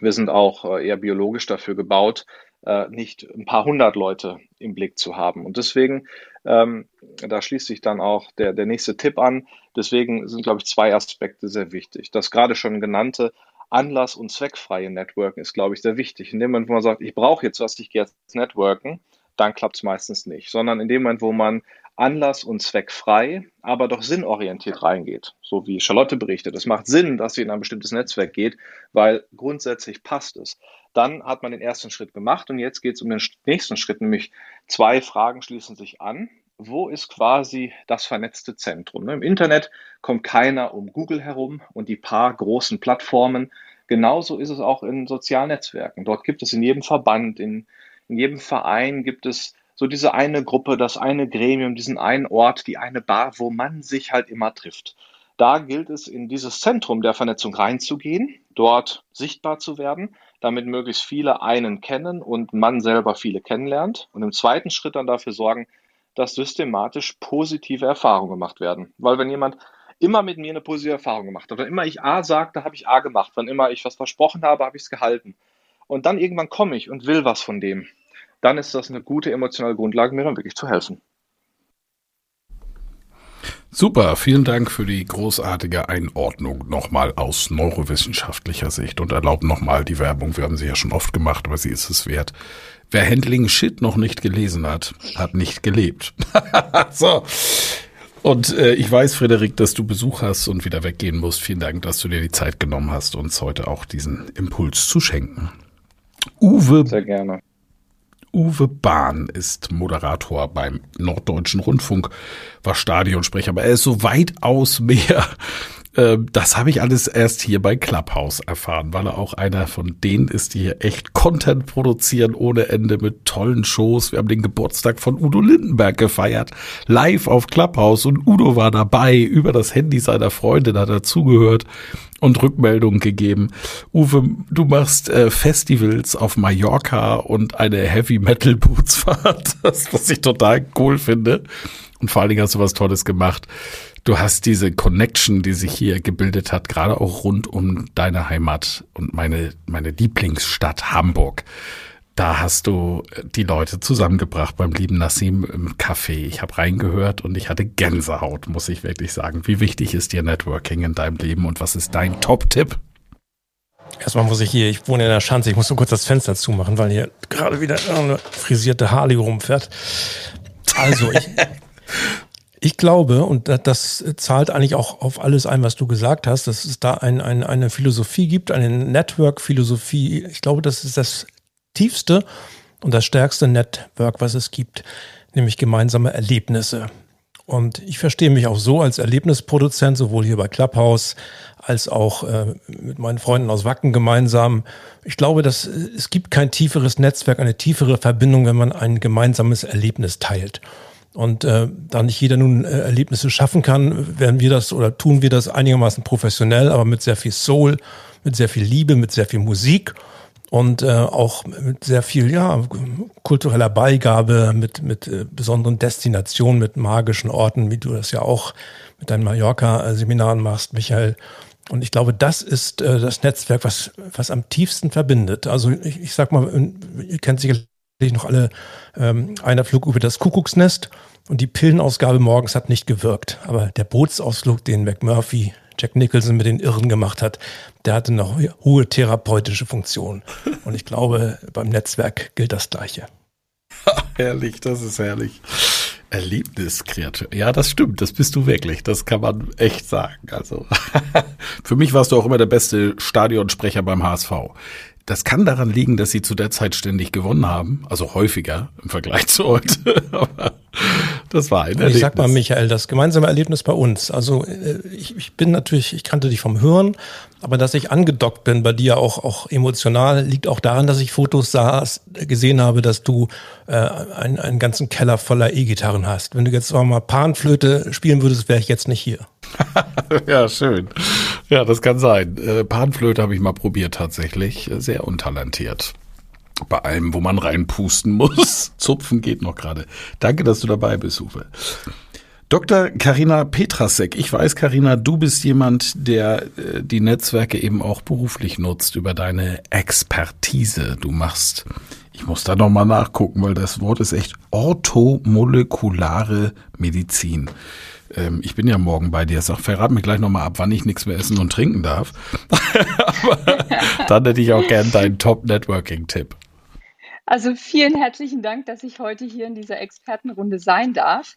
wir sind auch äh, eher biologisch dafür gebaut, äh, nicht ein paar hundert Leute im Blick zu haben. Und deswegen, ähm, da schließt sich dann auch der, der nächste Tipp an. Deswegen sind, glaube ich, zwei Aspekte sehr wichtig. Das gerade schon genannte Anlass- und zweckfreie Networken ist, glaube ich, sehr wichtig. In dem Moment, wo man sagt, ich brauche jetzt was, ich gehe jetzt networken, dann klappt es meistens nicht. Sondern in dem Moment, wo man anlass- und zweckfrei, aber doch sinnorientiert reingeht. So wie Charlotte berichtet. Es macht Sinn, dass sie in ein bestimmtes Netzwerk geht, weil grundsätzlich passt es. Dann hat man den ersten Schritt gemacht und jetzt geht es um den nächsten Schritt, nämlich zwei Fragen schließen sich an. Wo ist quasi das vernetzte Zentrum? Ne, Im Internet kommt keiner um Google herum und die paar großen Plattformen. Genauso ist es auch in sozialen Netzwerken. Dort gibt es in jedem Verband, in, in jedem Verein gibt es so diese eine Gruppe, das eine Gremium, diesen einen Ort, die eine Bar, wo man sich halt immer trifft. Da gilt es, in dieses Zentrum der Vernetzung reinzugehen, dort sichtbar zu werden, damit möglichst viele einen kennen und man selber viele kennenlernt und im zweiten Schritt dann dafür sorgen, dass systematisch positive Erfahrungen gemacht werden. Weil wenn jemand immer mit mir eine positive Erfahrung gemacht hat, wenn immer ich A sagte, habe ich A gemacht, wenn immer ich was versprochen habe, habe ich es gehalten. Und dann irgendwann komme ich und will was von dem dann ist das eine gute emotionale Grundlage, mir dann wirklich zu helfen.
Super, vielen Dank für die großartige Einordnung nochmal aus neurowissenschaftlicher Sicht und erlaubt nochmal die Werbung. Wir haben sie ja schon oft gemacht, aber sie ist es wert. Wer Handling Shit noch nicht gelesen hat, hat nicht gelebt. so. Und äh, ich weiß, Frederik, dass du Besuch hast und wieder weggehen musst. Vielen Dank, dass du dir die Zeit genommen hast, uns heute auch diesen Impuls zu schenken. Uwe.
Sehr gerne.
Uwe Bahn ist Moderator beim Norddeutschen Rundfunk, war Stadionsprecher, aber er ist so weitaus mehr das habe ich alles erst hier bei Clubhouse erfahren, weil er auch einer von denen ist, die hier echt Content produzieren ohne Ende mit tollen Shows. Wir haben den Geburtstag von Udo Lindenberg gefeiert, live auf Clubhouse und Udo war dabei. Über das Handy seiner Freundin hat er zugehört und Rückmeldungen gegeben. Uwe, du machst äh, Festivals auf Mallorca und eine Heavy Metal Bootsfahrt, das was ich total cool finde. Und vor allen Dingen hast du was Tolles gemacht du hast diese Connection, die sich hier gebildet hat, gerade auch rund um deine Heimat und meine, meine Lieblingsstadt Hamburg. Da hast du die Leute zusammengebracht beim lieben Nassim im Café. Ich habe reingehört und ich hatte Gänsehaut, muss ich wirklich sagen. Wie wichtig ist dir Networking in deinem Leben und was ist dein Top-Tipp?
Erstmal muss ich hier, ich wohne in der Schanze, ich muss so kurz das Fenster zumachen, weil hier gerade wieder eine frisierte Harley rumfährt. Also, ich, Ich glaube, und das zahlt eigentlich auch auf alles ein, was du gesagt hast, dass es da ein, ein, eine Philosophie gibt, eine Network-Philosophie. Ich glaube, das ist das tiefste und das stärkste Network, was es gibt, nämlich gemeinsame Erlebnisse. Und ich verstehe mich auch so als Erlebnisproduzent, sowohl hier bei Clubhouse als auch äh, mit meinen Freunden aus Wacken gemeinsam. Ich glaube, dass es gibt kein tieferes Netzwerk, eine tiefere Verbindung, wenn man ein gemeinsames Erlebnis teilt. Und äh, da nicht jeder nun äh, Erlebnisse schaffen kann, werden wir das oder tun wir das einigermaßen professionell, aber mit sehr viel Soul, mit sehr viel Liebe, mit sehr viel Musik und äh, auch mit sehr viel ja kultureller Beigabe, mit mit äh, besonderen Destinationen, mit magischen Orten, wie du das ja auch mit deinen Mallorca-Seminaren machst, Michael. Und ich glaube, das ist äh, das Netzwerk, was was am tiefsten verbindet. Also ich, ich sag mal, ihr kennt sicherlich noch alle ähm, einer Flug über das Kuckucksnest und die Pillenausgabe morgens hat nicht gewirkt. Aber der Bootsausflug, den McMurphy, Jack Nicholson mit den Irren gemacht hat, der hatte noch hohe therapeutische Funktion. Und ich glaube, beim Netzwerk gilt das Gleiche.
herrlich, das ist herrlich. Erlebniskreatur. Ja, das stimmt, das bist du wirklich. Das kann man echt sagen. Also, für mich warst du auch immer der beste Stadionsprecher beim HSV. Das kann daran liegen, dass sie zu der Zeit ständig gewonnen haben, also häufiger im Vergleich zu heute. Aber das war ein Erlebnis.
Ich sag mal, Michael, das gemeinsame Erlebnis bei uns. Also äh, ich, ich bin natürlich, ich kannte dich vom Hören, aber dass ich angedockt bin bei dir auch, auch emotional, liegt auch daran, dass ich Fotos saß, gesehen habe, dass du äh, einen, einen ganzen Keller voller E-Gitarren hast. Wenn du jetzt mal Panflöte spielen würdest, wäre ich jetzt nicht hier.
ja, schön. Ja, das kann sein. Äh, Panflöte habe ich mal probiert tatsächlich. Äh, sehr untalentiert. Bei allem, wo man reinpusten muss. Zupfen geht noch gerade. Danke, dass du dabei bist, Uwe. Dr. Karina Petrasek, ich weiß, Karina, du bist jemand, der äh, die Netzwerke eben auch beruflich nutzt über deine Expertise. Du machst, ich muss da nochmal nachgucken, weil das Wort ist echt orthomolekulare Medizin. Ähm, ich bin ja morgen bei dir. Sag, verrat mir gleich nochmal ab, wann ich nichts mehr essen und trinken darf. Aber dann hätte ich auch gern deinen Top-Networking-Tipp.
Also vielen herzlichen Dank, dass ich heute hier in dieser Expertenrunde sein darf.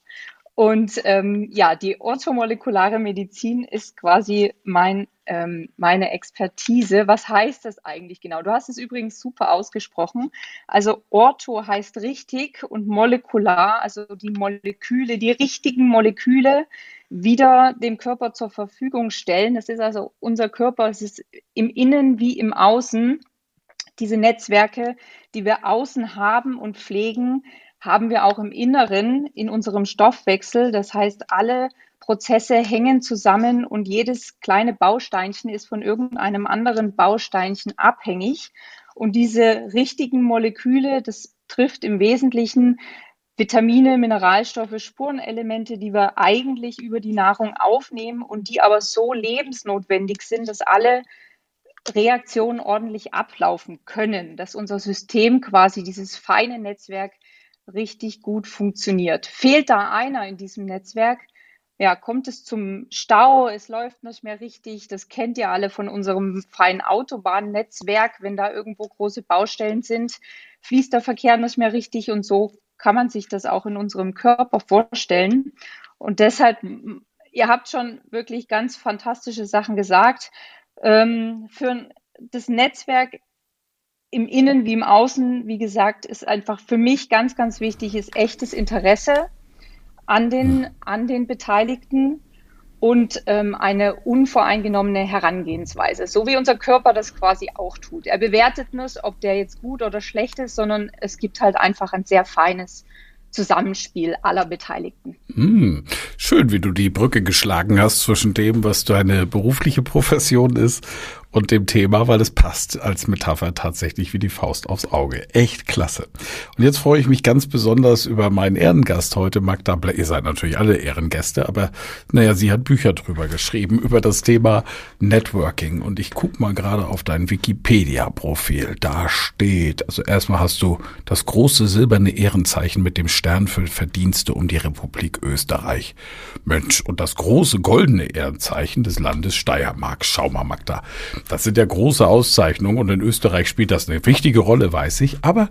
Und ähm, ja, die orthomolekulare Medizin ist quasi mein, ähm, meine Expertise. Was heißt das eigentlich genau? Du hast es übrigens super ausgesprochen. Also Ortho heißt richtig und molekular, also die Moleküle, die richtigen Moleküle wieder dem Körper zur Verfügung stellen. Das ist also unser Körper, es ist im Innen wie im Außen diese Netzwerke, die wir außen haben und pflegen, haben wir auch im Inneren in unserem Stoffwechsel. Das heißt, alle Prozesse hängen zusammen und jedes kleine Bausteinchen ist von irgendeinem anderen Bausteinchen abhängig. Und diese richtigen Moleküle, das trifft im Wesentlichen Vitamine, Mineralstoffe, Spurenelemente, die wir eigentlich über die Nahrung aufnehmen und die aber so lebensnotwendig sind, dass alle Reaktionen ordentlich ablaufen können, dass unser System quasi dieses feine Netzwerk richtig gut funktioniert. Fehlt da einer in diesem Netzwerk, ja, kommt es zum Stau, es läuft nicht mehr richtig. Das kennt ihr alle von unserem feinen Autobahnnetzwerk. Wenn da irgendwo große Baustellen sind, fließt der Verkehr nicht mehr richtig und so kann man sich das auch in unserem Körper vorstellen. Und deshalb, ihr habt schon wirklich ganz fantastische Sachen gesagt. Ähm, für das Netzwerk im Innen wie im Außen, wie gesagt, ist einfach für mich ganz, ganz wichtig, ist echtes Interesse an den, an den Beteiligten und ähm, eine unvoreingenommene Herangehensweise, so wie unser Körper das quasi auch tut. Er bewertet nicht, ob der jetzt gut oder schlecht ist, sondern es gibt halt einfach ein sehr feines Zusammenspiel aller Beteiligten.
Hm, schön, wie du die Brücke geschlagen hast zwischen dem, was deine berufliche Profession ist und dem Thema, weil es passt als Metapher tatsächlich wie die Faust aufs Auge. Echt klasse. Und jetzt freue ich mich ganz besonders über meinen Ehrengast heute, Magda Ble Ihr seid natürlich alle Ehrengäste, aber naja, sie hat Bücher drüber geschrieben, über das Thema Networking. Und ich guck mal gerade auf dein Wikipedia-Profil. Da steht, also erstmal hast du das große silberne Ehrenzeichen mit dem Stern für Verdienste um die Republik Österreich. Mensch, und das große goldene Ehrenzeichen des Landes Steiermark. Schau mal, Magda. Das sind ja große Auszeichnungen und in Österreich spielt das eine wichtige Rolle, weiß ich. Aber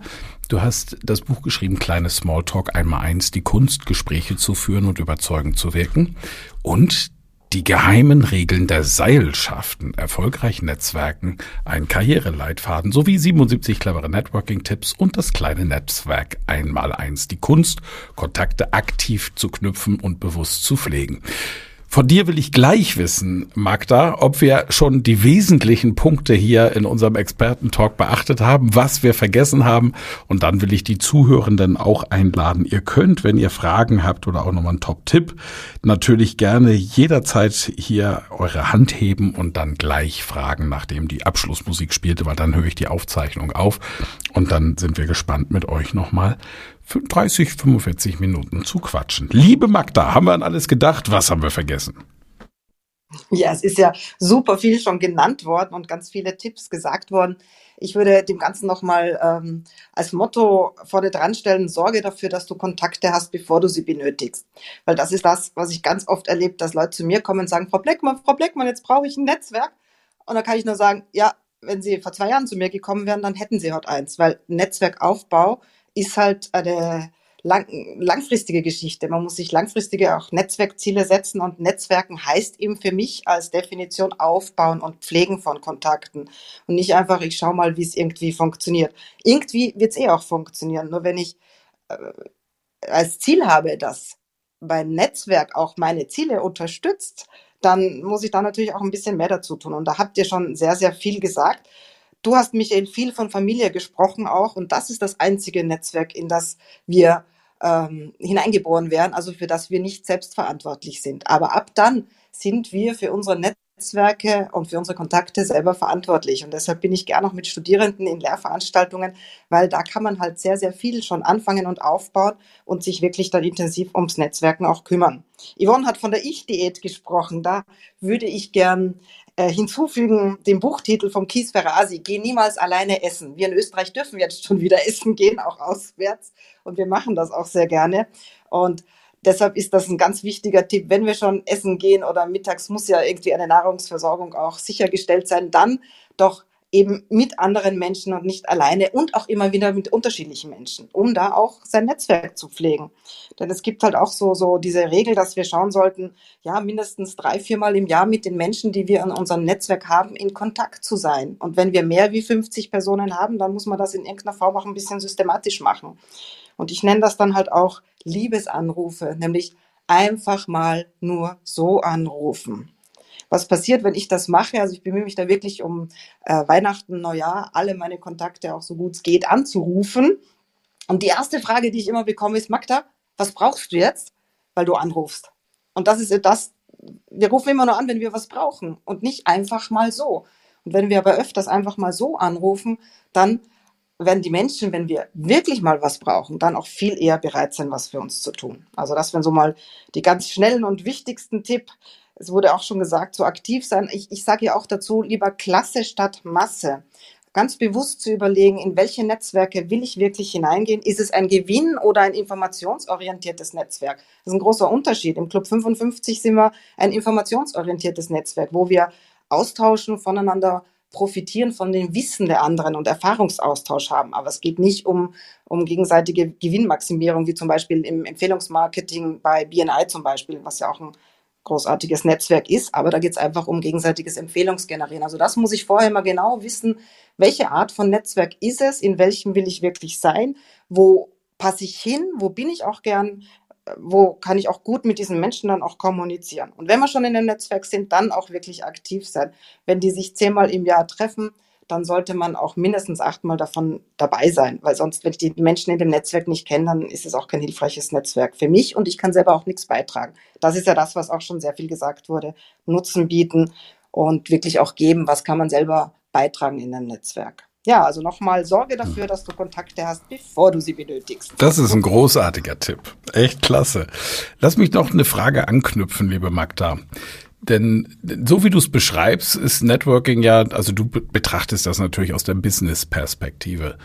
du hast das Buch geschrieben, Kleines Smalltalk, einmal eins, die Kunst, Gespräche zu führen und überzeugend zu wirken. Und die geheimen Regeln der Seilschaften, erfolgreich Netzwerken, ein Karriereleitfaden sowie 77 clevere Networking-Tipps und das kleine Netzwerk einmal eins, die Kunst, Kontakte aktiv zu knüpfen und bewusst zu pflegen. Von dir will ich gleich wissen, Magda, ob wir schon die wesentlichen Punkte hier in unserem Expertentalk beachtet haben, was wir vergessen haben. Und dann will ich die Zuhörenden auch einladen. Ihr könnt, wenn ihr Fragen habt oder auch nochmal einen Top-Tipp, natürlich gerne jederzeit hier eure Hand heben und dann gleich fragen, nachdem die Abschlussmusik spielte, weil dann höre ich die Aufzeichnung auf. Und dann sind wir gespannt mit euch nochmal 30, 45 Minuten zu quatschen. Liebe Magda, haben wir an alles gedacht? Was haben wir vergessen?
Ja, es ist ja super viel schon genannt worden und ganz viele Tipps gesagt worden. Ich würde dem Ganzen nochmal ähm, als Motto vorne dran stellen, sorge dafür, dass du Kontakte hast, bevor du sie benötigst. Weil das ist das, was ich ganz oft erlebe, dass Leute zu mir kommen und sagen, Frau Bleckmann, Frau Bleckmann, jetzt brauche ich ein Netzwerk. Und da kann ich nur sagen, ja, wenn Sie vor zwei Jahren zu mir gekommen wären, dann hätten Sie heute eins, weil Netzwerkaufbau ist halt eine lang, langfristige Geschichte. Man muss sich langfristige auch Netzwerkziele setzen und Netzwerken heißt eben für mich als Definition aufbauen und pflegen von Kontakten und nicht einfach, ich schau mal, wie es irgendwie funktioniert. Irgendwie wird es eh auch funktionieren. Nur wenn ich äh, als Ziel habe, dass mein Netzwerk auch meine Ziele unterstützt, dann muss ich da natürlich auch ein bisschen mehr dazu tun. Und da habt ihr schon sehr, sehr viel gesagt. Du hast, Michael, viel von Familie gesprochen auch und das ist das einzige Netzwerk, in das wir ähm, hineingeboren werden, also für das wir nicht selbstverantwortlich sind. Aber ab dann sind wir für unsere Netzwerke und für unsere Kontakte selber verantwortlich. Und deshalb bin ich gerne auch mit Studierenden in Lehrveranstaltungen, weil da kann man halt sehr, sehr viel schon anfangen und aufbauen und sich wirklich dann intensiv ums Netzwerken auch kümmern. Yvonne hat von der Ich-Diät gesprochen. Da würde ich gern äh, hinzufügen den Buchtitel vom Kies Ferrasi, Geh niemals alleine essen. Wir in Österreich dürfen jetzt schon wieder essen gehen, auch auswärts. Und wir machen das auch sehr gerne. Und Deshalb ist das ein ganz wichtiger Tipp. Wenn wir schon essen gehen oder mittags muss ja irgendwie eine Nahrungsversorgung auch sichergestellt sein, dann doch eben mit anderen Menschen und nicht alleine und auch immer wieder mit unterschiedlichen Menschen, um da auch sein Netzwerk zu pflegen. Denn es gibt halt auch so, so diese Regel, dass wir schauen sollten, ja, mindestens drei, viermal im Jahr mit den Menschen, die wir in unserem Netzwerk haben, in Kontakt zu sein. Und wenn wir mehr wie 50 Personen haben, dann muss man das in irgendeiner Form auch ein bisschen systematisch machen. Und ich nenne das dann halt auch Liebesanrufe, nämlich einfach mal nur so anrufen. Was passiert, wenn ich das mache? Also ich bemühe mich da wirklich um äh, Weihnachten, Neujahr, alle meine Kontakte auch so gut es geht anzurufen. Und die erste Frage, die ich immer bekomme, ist, Magda, was brauchst du jetzt? Weil du anrufst. Und das ist das, wir rufen immer nur an, wenn wir was brauchen und nicht einfach mal so. Und wenn wir aber öfters einfach mal so anrufen, dann werden die Menschen, wenn wir wirklich mal was brauchen, dann auch viel eher bereit sein, was für uns zu tun. Also das wären so mal die ganz schnellen und wichtigsten Tipp. Es wurde auch schon gesagt, so aktiv sein. Ich, ich sage ja auch dazu, lieber Klasse statt Masse. Ganz bewusst zu überlegen, in welche Netzwerke will ich wirklich hineingehen? Ist es ein Gewinn oder ein informationsorientiertes Netzwerk? Das ist ein großer Unterschied. Im Club 55 sind wir ein informationsorientiertes Netzwerk, wo wir austauschen, voneinander profitieren von dem Wissen der anderen und Erfahrungsaustausch haben. Aber es geht nicht um, um gegenseitige Gewinnmaximierung, wie zum Beispiel im Empfehlungsmarketing bei BNI zum Beispiel, was ja auch ein großartiges Netzwerk ist. Aber da geht es einfach um gegenseitiges Empfehlungsgenerieren. Also das muss ich vorher mal genau wissen, welche Art von Netzwerk ist es, in welchem will ich wirklich sein, wo passe ich hin, wo bin ich auch gern, wo kann ich auch gut mit diesen Menschen dann auch kommunizieren. Und wenn wir schon in einem Netzwerk sind, dann auch wirklich aktiv sein. Wenn die sich zehnmal im Jahr treffen, dann sollte man auch mindestens achtmal davon dabei sein, weil sonst, wenn ich die Menschen in dem Netzwerk nicht kenne, dann ist es auch kein hilfreiches Netzwerk für mich und ich kann selber auch nichts beitragen. Das ist ja das, was auch schon sehr viel gesagt wurde. Nutzen bieten und wirklich auch geben, was kann man selber beitragen in einem Netzwerk ja, also nochmal sorge dafür, dass du Kontakte hast, bevor du sie benötigst.
Das ist ein großartiger Tipp. Echt klasse. Lass mich noch eine Frage anknüpfen, liebe Magda. Denn so wie du es beschreibst, ist Networking ja, also du betrachtest das natürlich aus der Business-Perspektive.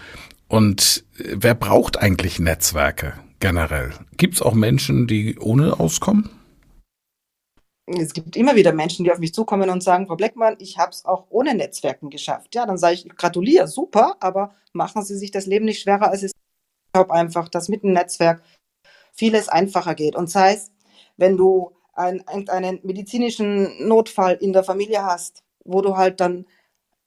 Und äh, wer braucht eigentlich Netzwerke generell? Gibt es auch Menschen, die ohne auskommen?
es gibt immer wieder Menschen, die auf mich zukommen und sagen, Frau Bleckmann, ich habe es auch ohne Netzwerken geschafft. Ja, dann sage ich, gratuliere, super, aber machen Sie sich das Leben nicht schwerer, als es ist. Ich glaube einfach, dass mit dem Netzwerk vieles einfacher geht. Und sei es, wenn du einen, einen medizinischen Notfall in der Familie hast, wo du halt dann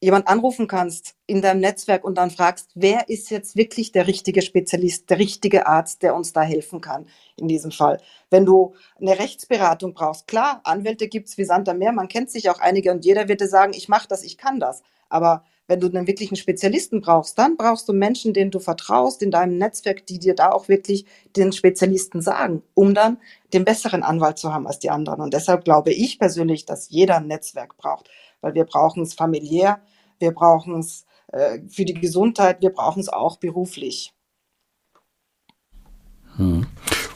jemand anrufen kannst in deinem Netzwerk und dann fragst, wer ist jetzt wirklich der richtige Spezialist, der richtige Arzt, der uns da helfen kann in diesem Fall. Wenn du eine Rechtsberatung brauchst, klar, Anwälte gibt's wie Sand am Meer, man kennt sich auch einige und jeder wird dir sagen, ich mache das, ich kann das. Aber wenn du einen wirklichen Spezialisten brauchst, dann brauchst du Menschen, denen du vertraust in deinem Netzwerk, die dir da auch wirklich den Spezialisten sagen, um dann den besseren Anwalt zu haben als die anderen. Und deshalb glaube ich persönlich, dass jeder ein Netzwerk braucht weil wir brauchen es familiär, wir brauchen es äh, für die Gesundheit, wir brauchen es auch beruflich.
Hm.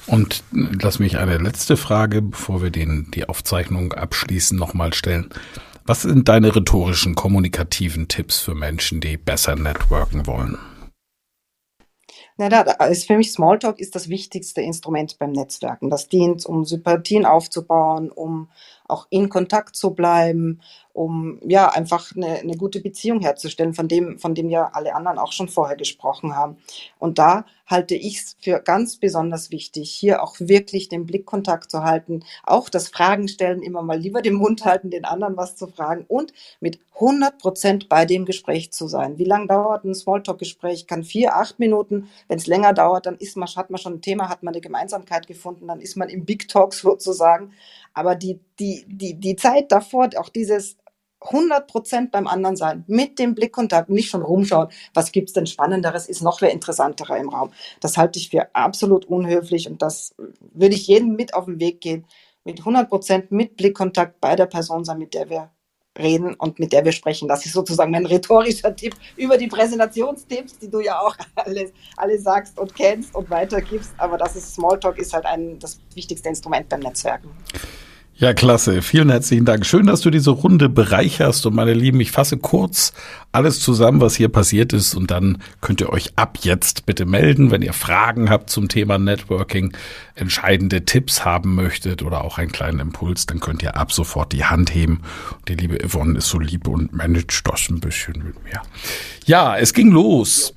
Und lass mich eine letzte Frage, bevor wir den, die Aufzeichnung abschließen, nochmal stellen. Was sind deine rhetorischen, kommunikativen Tipps für Menschen, die besser networken wollen?
Na, da, ist für mich Smalltalk ist das wichtigste Instrument beim Netzwerken. Das dient, um Sympathien aufzubauen, um auch in Kontakt zu bleiben, um ja einfach eine, eine gute Beziehung herzustellen, von dem, von dem ja alle anderen auch schon vorher gesprochen haben. Und da halte ich es für ganz besonders wichtig, hier auch wirklich den Blickkontakt zu halten, auch das Fragen stellen, immer mal lieber den Mund halten, den anderen was zu fragen und mit 100 Prozent bei dem Gespräch zu sein. Wie lange dauert ein Smalltalk-Gespräch? Kann vier, acht Minuten. Wenn es länger dauert, dann ist man, hat man schon ein Thema, hat man eine Gemeinsamkeit gefunden, dann ist man im Big Talk sozusagen. Aber die, die, die, die Zeit davor, auch dieses 100 Prozent beim anderen sein, mit dem Blickkontakt, nicht schon rumschauen, was gibt's denn Spannenderes, ist noch wer interessanterer im Raum. Das halte ich für absolut unhöflich und das würde ich jedem mit auf den Weg gehen, mit 100 Prozent mit Blickkontakt bei der Person sein, mit der wir reden und mit der wir sprechen. Das ist sozusagen mein rhetorischer Tipp über die Präsentationstipps, die du ja auch alle, alle sagst und kennst und weitergibst. Aber das ist Smalltalk ist halt ein, das wichtigste Instrument beim Netzwerken.
Ja, klasse. Vielen herzlichen Dank. Schön, dass du diese Runde bereicherst. Und meine Lieben, ich fasse kurz alles zusammen, was hier passiert ist. Und dann könnt ihr euch ab jetzt bitte melden, wenn ihr Fragen habt zum Thema Networking, entscheidende Tipps haben möchtet oder auch einen kleinen Impuls, dann könnt ihr ab sofort die Hand heben. Die liebe Yvonne ist so lieb und managt das ein bisschen mit mir. Ja, es ging los.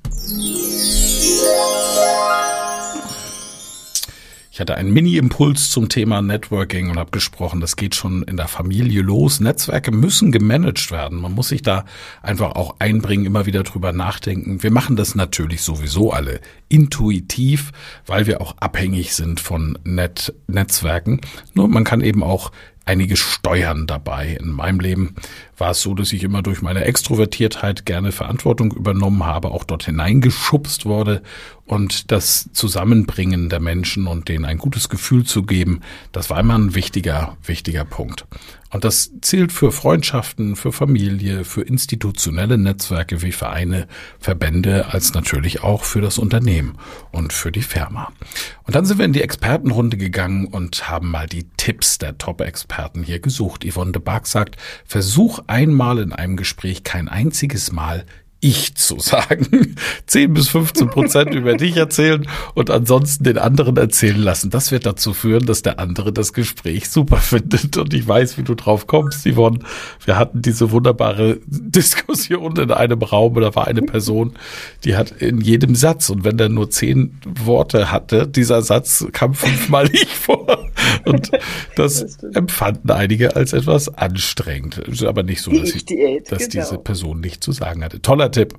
Ich hatte einen Mini-Impuls zum Thema Networking und habe gesprochen, das geht schon in der Familie los. Netzwerke müssen gemanagt werden. Man muss sich da einfach auch einbringen, immer wieder drüber nachdenken. Wir machen das natürlich sowieso alle intuitiv, weil wir auch abhängig sind von Net Netzwerken. Nur man kann eben auch einige Steuern dabei. In meinem Leben war es so, dass ich immer durch meine Extrovertiertheit gerne Verantwortung übernommen habe, auch dort hineingeschubst wurde und das Zusammenbringen der Menschen und denen ein gutes Gefühl zu geben, das war immer ein wichtiger, wichtiger Punkt. Und das zählt für Freundschaften, für Familie, für institutionelle Netzwerke wie Vereine, Verbände, als natürlich auch für das Unternehmen und für die Firma. Und dann sind wir in die Expertenrunde gegangen und haben mal die Tipps der Top-Experten hier gesucht. Yvonne de Barg sagt, versuch einmal in einem Gespräch kein einziges Mal ich zu sagen. 10 bis 15 Prozent über dich erzählen und ansonsten den anderen erzählen lassen. Das wird dazu führen, dass der andere das Gespräch super findet. Und ich weiß, wie du drauf kommst, Yvonne. Wir hatten diese wunderbare Diskussion in einem Raum, da war eine Person, die hat in jedem Satz, und wenn der nur zehn Worte hatte, dieser Satz kam fünfmal ich vor. Und das empfanden einige als etwas anstrengend. Aber nicht so, dass, ich, dass diese genau. Person nicht zu sagen hatte. Toller Tipp.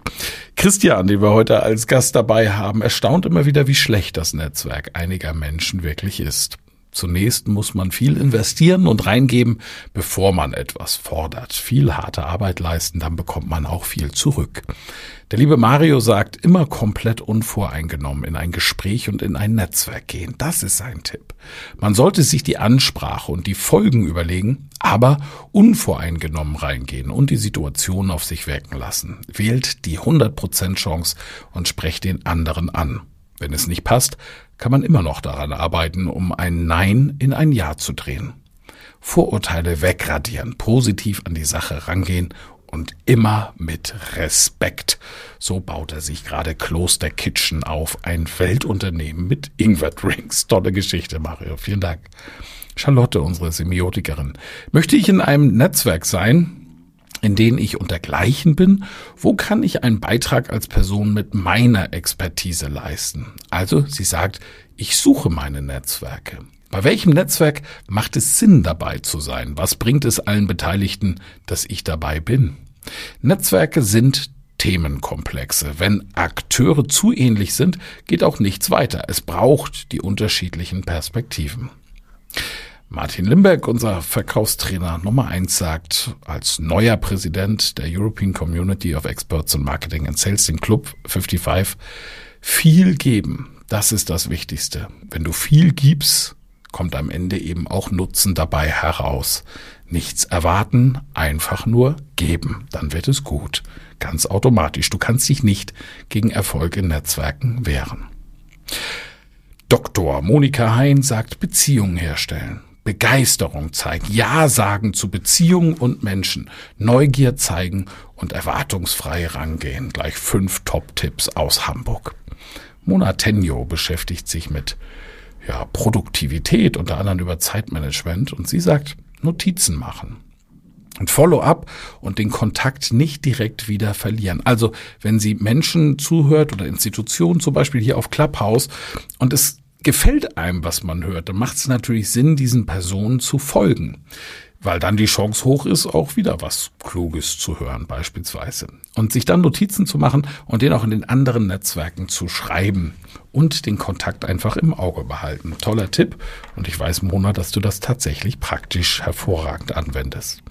Christian, den wir heute als Gast dabei haben, erstaunt immer wieder, wie schlecht das Netzwerk einiger Menschen wirklich ist. Zunächst muss man viel investieren und reingeben, bevor man etwas fordert. Viel harte Arbeit leisten, dann bekommt man auch viel zurück. Der liebe Mario sagt, immer komplett unvoreingenommen in ein Gespräch und in ein Netzwerk gehen. Das ist sein Tipp. Man sollte sich die Ansprache und die Folgen überlegen, aber unvoreingenommen reingehen und die Situation auf sich wirken lassen. Wählt die 100% Chance und sprecht den anderen an. Wenn es nicht passt, kann man immer noch daran arbeiten, um ein Nein in ein Ja zu drehen. Vorurteile wegradieren, positiv an die Sache rangehen und immer mit Respekt. So baut er sich gerade Kloster Kitchen auf, ein Weltunternehmen mit Ingwer-Drinks. Tolle Geschichte, Mario. Vielen Dank. Charlotte, unsere Semiotikerin. Möchte ich in einem Netzwerk sein, in denen ich untergleichen bin? Wo kann ich einen Beitrag als Person mit meiner Expertise leisten? Also, sie sagt, ich suche meine Netzwerke. Bei welchem Netzwerk macht es Sinn, dabei zu sein? Was bringt es allen Beteiligten, dass ich dabei bin? Netzwerke sind Themenkomplexe. Wenn Akteure zu ähnlich sind, geht auch nichts weiter. Es braucht die unterschiedlichen Perspektiven. Martin Limbeck, unser Verkaufstrainer Nummer eins, sagt, als neuer Präsident der European Community of Experts in Marketing and Sales, den Club 55, viel geben. Das ist das Wichtigste. Wenn du viel gibst, kommt am Ende eben auch Nutzen dabei heraus. Nichts erwarten, einfach nur geben. Dann wird es gut. Ganz automatisch. Du kannst dich nicht gegen Erfolg in Netzwerken wehren. Dr. Monika Hein sagt Beziehungen herstellen. Begeisterung zeigen, Ja sagen zu Beziehungen und Menschen, Neugier zeigen und erwartungsfrei rangehen. Gleich fünf Top-Tipps aus Hamburg. Mona Tenjo beschäftigt sich mit ja, Produktivität, unter anderem über Zeitmanagement und sie sagt, Notizen machen. Und Follow-up und den Kontakt nicht direkt wieder verlieren. Also, wenn sie Menschen zuhört oder Institutionen, zum Beispiel hier auf Clubhouse, und es gefällt einem, was man hört, dann macht es natürlich Sinn, diesen Personen zu folgen. Weil dann die Chance hoch ist, auch wieder was Kluges zu hören, beispielsweise. Und sich dann Notizen zu machen und den auch in den anderen Netzwerken zu schreiben und den Kontakt einfach im Auge behalten. Toller Tipp und ich weiß, Mona, dass du das tatsächlich praktisch hervorragend anwendest.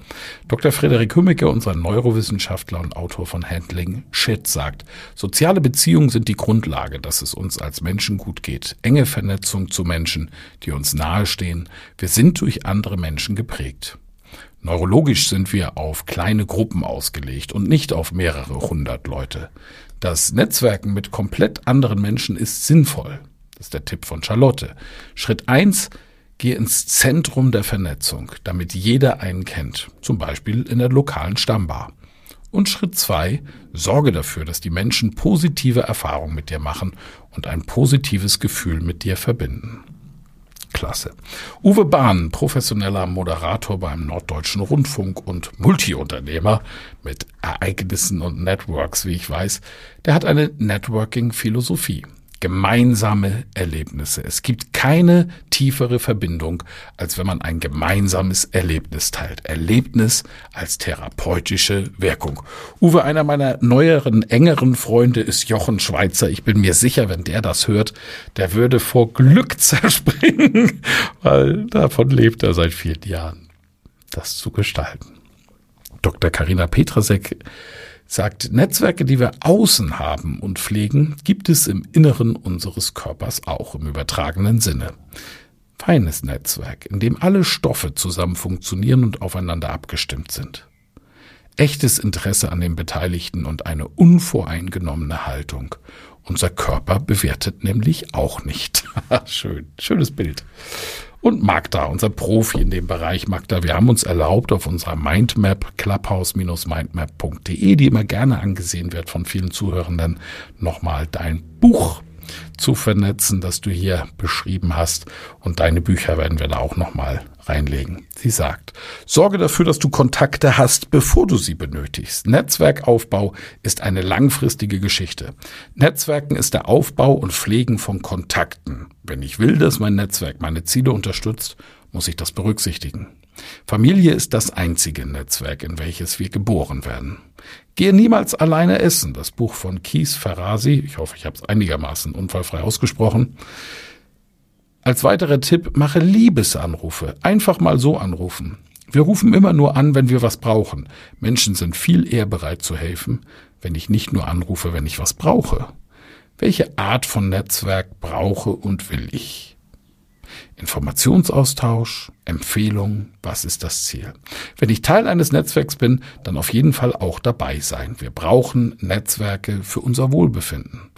Dr. Frederik Hümmecke, unser Neurowissenschaftler und Autor von Handling Shit, sagt, soziale Beziehungen sind die Grundlage, dass es uns als Menschen gut geht. Enge Vernetzung zu Menschen, die uns nahestehen. Wir sind durch andere Menschen geprägt. Neurologisch sind wir auf kleine Gruppen ausgelegt und nicht auf mehrere hundert Leute. Das Netzwerken mit komplett anderen Menschen ist sinnvoll. Das ist der Tipp von Charlotte. Schritt eins: Geh ins Zentrum der Vernetzung, damit jeder einen kennt, zum Beispiel in der lokalen Stammbar. Und Schritt zwei: Sorge dafür, dass die Menschen positive Erfahrungen mit dir machen und ein positives Gefühl mit dir verbinden. Klasse. Uwe Bahn, professioneller Moderator beim Norddeutschen Rundfunk und Multiunternehmer mit Ereignissen und Networks, wie ich weiß, der hat eine Networking-Philosophie gemeinsame Erlebnisse. Es gibt keine tiefere Verbindung, als wenn man ein gemeinsames Erlebnis teilt. Erlebnis als therapeutische Wirkung. Uwe, einer meiner neueren, engeren Freunde ist Jochen Schweizer. Ich bin mir sicher, wenn der das hört, der würde vor Glück zerspringen, weil davon lebt er seit vielen Jahren, das zu gestalten. Dr. Karina Petrasek sagt, Netzwerke, die wir außen haben und pflegen, gibt es im Inneren unseres Körpers auch im übertragenen Sinne. Feines Netzwerk, in dem alle Stoffe zusammen funktionieren und aufeinander abgestimmt sind. Echtes Interesse an den Beteiligten und eine unvoreingenommene Haltung. Unser Körper bewertet nämlich auch nicht. Schön, schönes Bild. Und Magda, unser Profi in dem Bereich. Magda, wir haben uns erlaubt, auf unserer Mindmap, clubhouse-mindmap.de, die immer gerne angesehen wird von vielen Zuhörenden, nochmal dein Buch zu vernetzen, das du hier beschrieben hast. Und deine Bücher werden wir da auch nochmal reinlegen. Sie sagt, sorge dafür, dass du Kontakte hast, bevor du sie benötigst. Netzwerkaufbau ist eine langfristige Geschichte. Netzwerken ist der Aufbau und Pflegen von Kontakten. Wenn ich will, dass mein Netzwerk meine Ziele unterstützt, muss ich das berücksichtigen. Familie ist das einzige Netzwerk, in welches wir geboren werden. Gehe niemals alleine essen. Das Buch von Keith Ferrasi, ich hoffe, ich habe es einigermaßen unfallfrei ausgesprochen, als weiterer Tipp, mache Liebesanrufe. Einfach mal so anrufen. Wir rufen immer nur an, wenn wir was brauchen. Menschen sind viel eher bereit zu helfen, wenn ich nicht nur anrufe, wenn ich was brauche. Welche Art von Netzwerk brauche und will ich? Informationsaustausch, Empfehlung, was ist das Ziel? Wenn ich Teil eines Netzwerks bin, dann auf jeden Fall auch dabei sein. Wir brauchen Netzwerke für unser Wohlbefinden.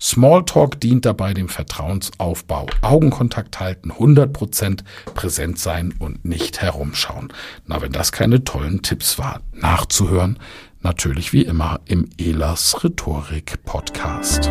Smalltalk dient dabei dem Vertrauensaufbau. Augenkontakt halten, 100% präsent sein und nicht herumschauen. Na, wenn das keine tollen Tipps war, nachzuhören, natürlich wie immer im Elas Rhetorik Podcast.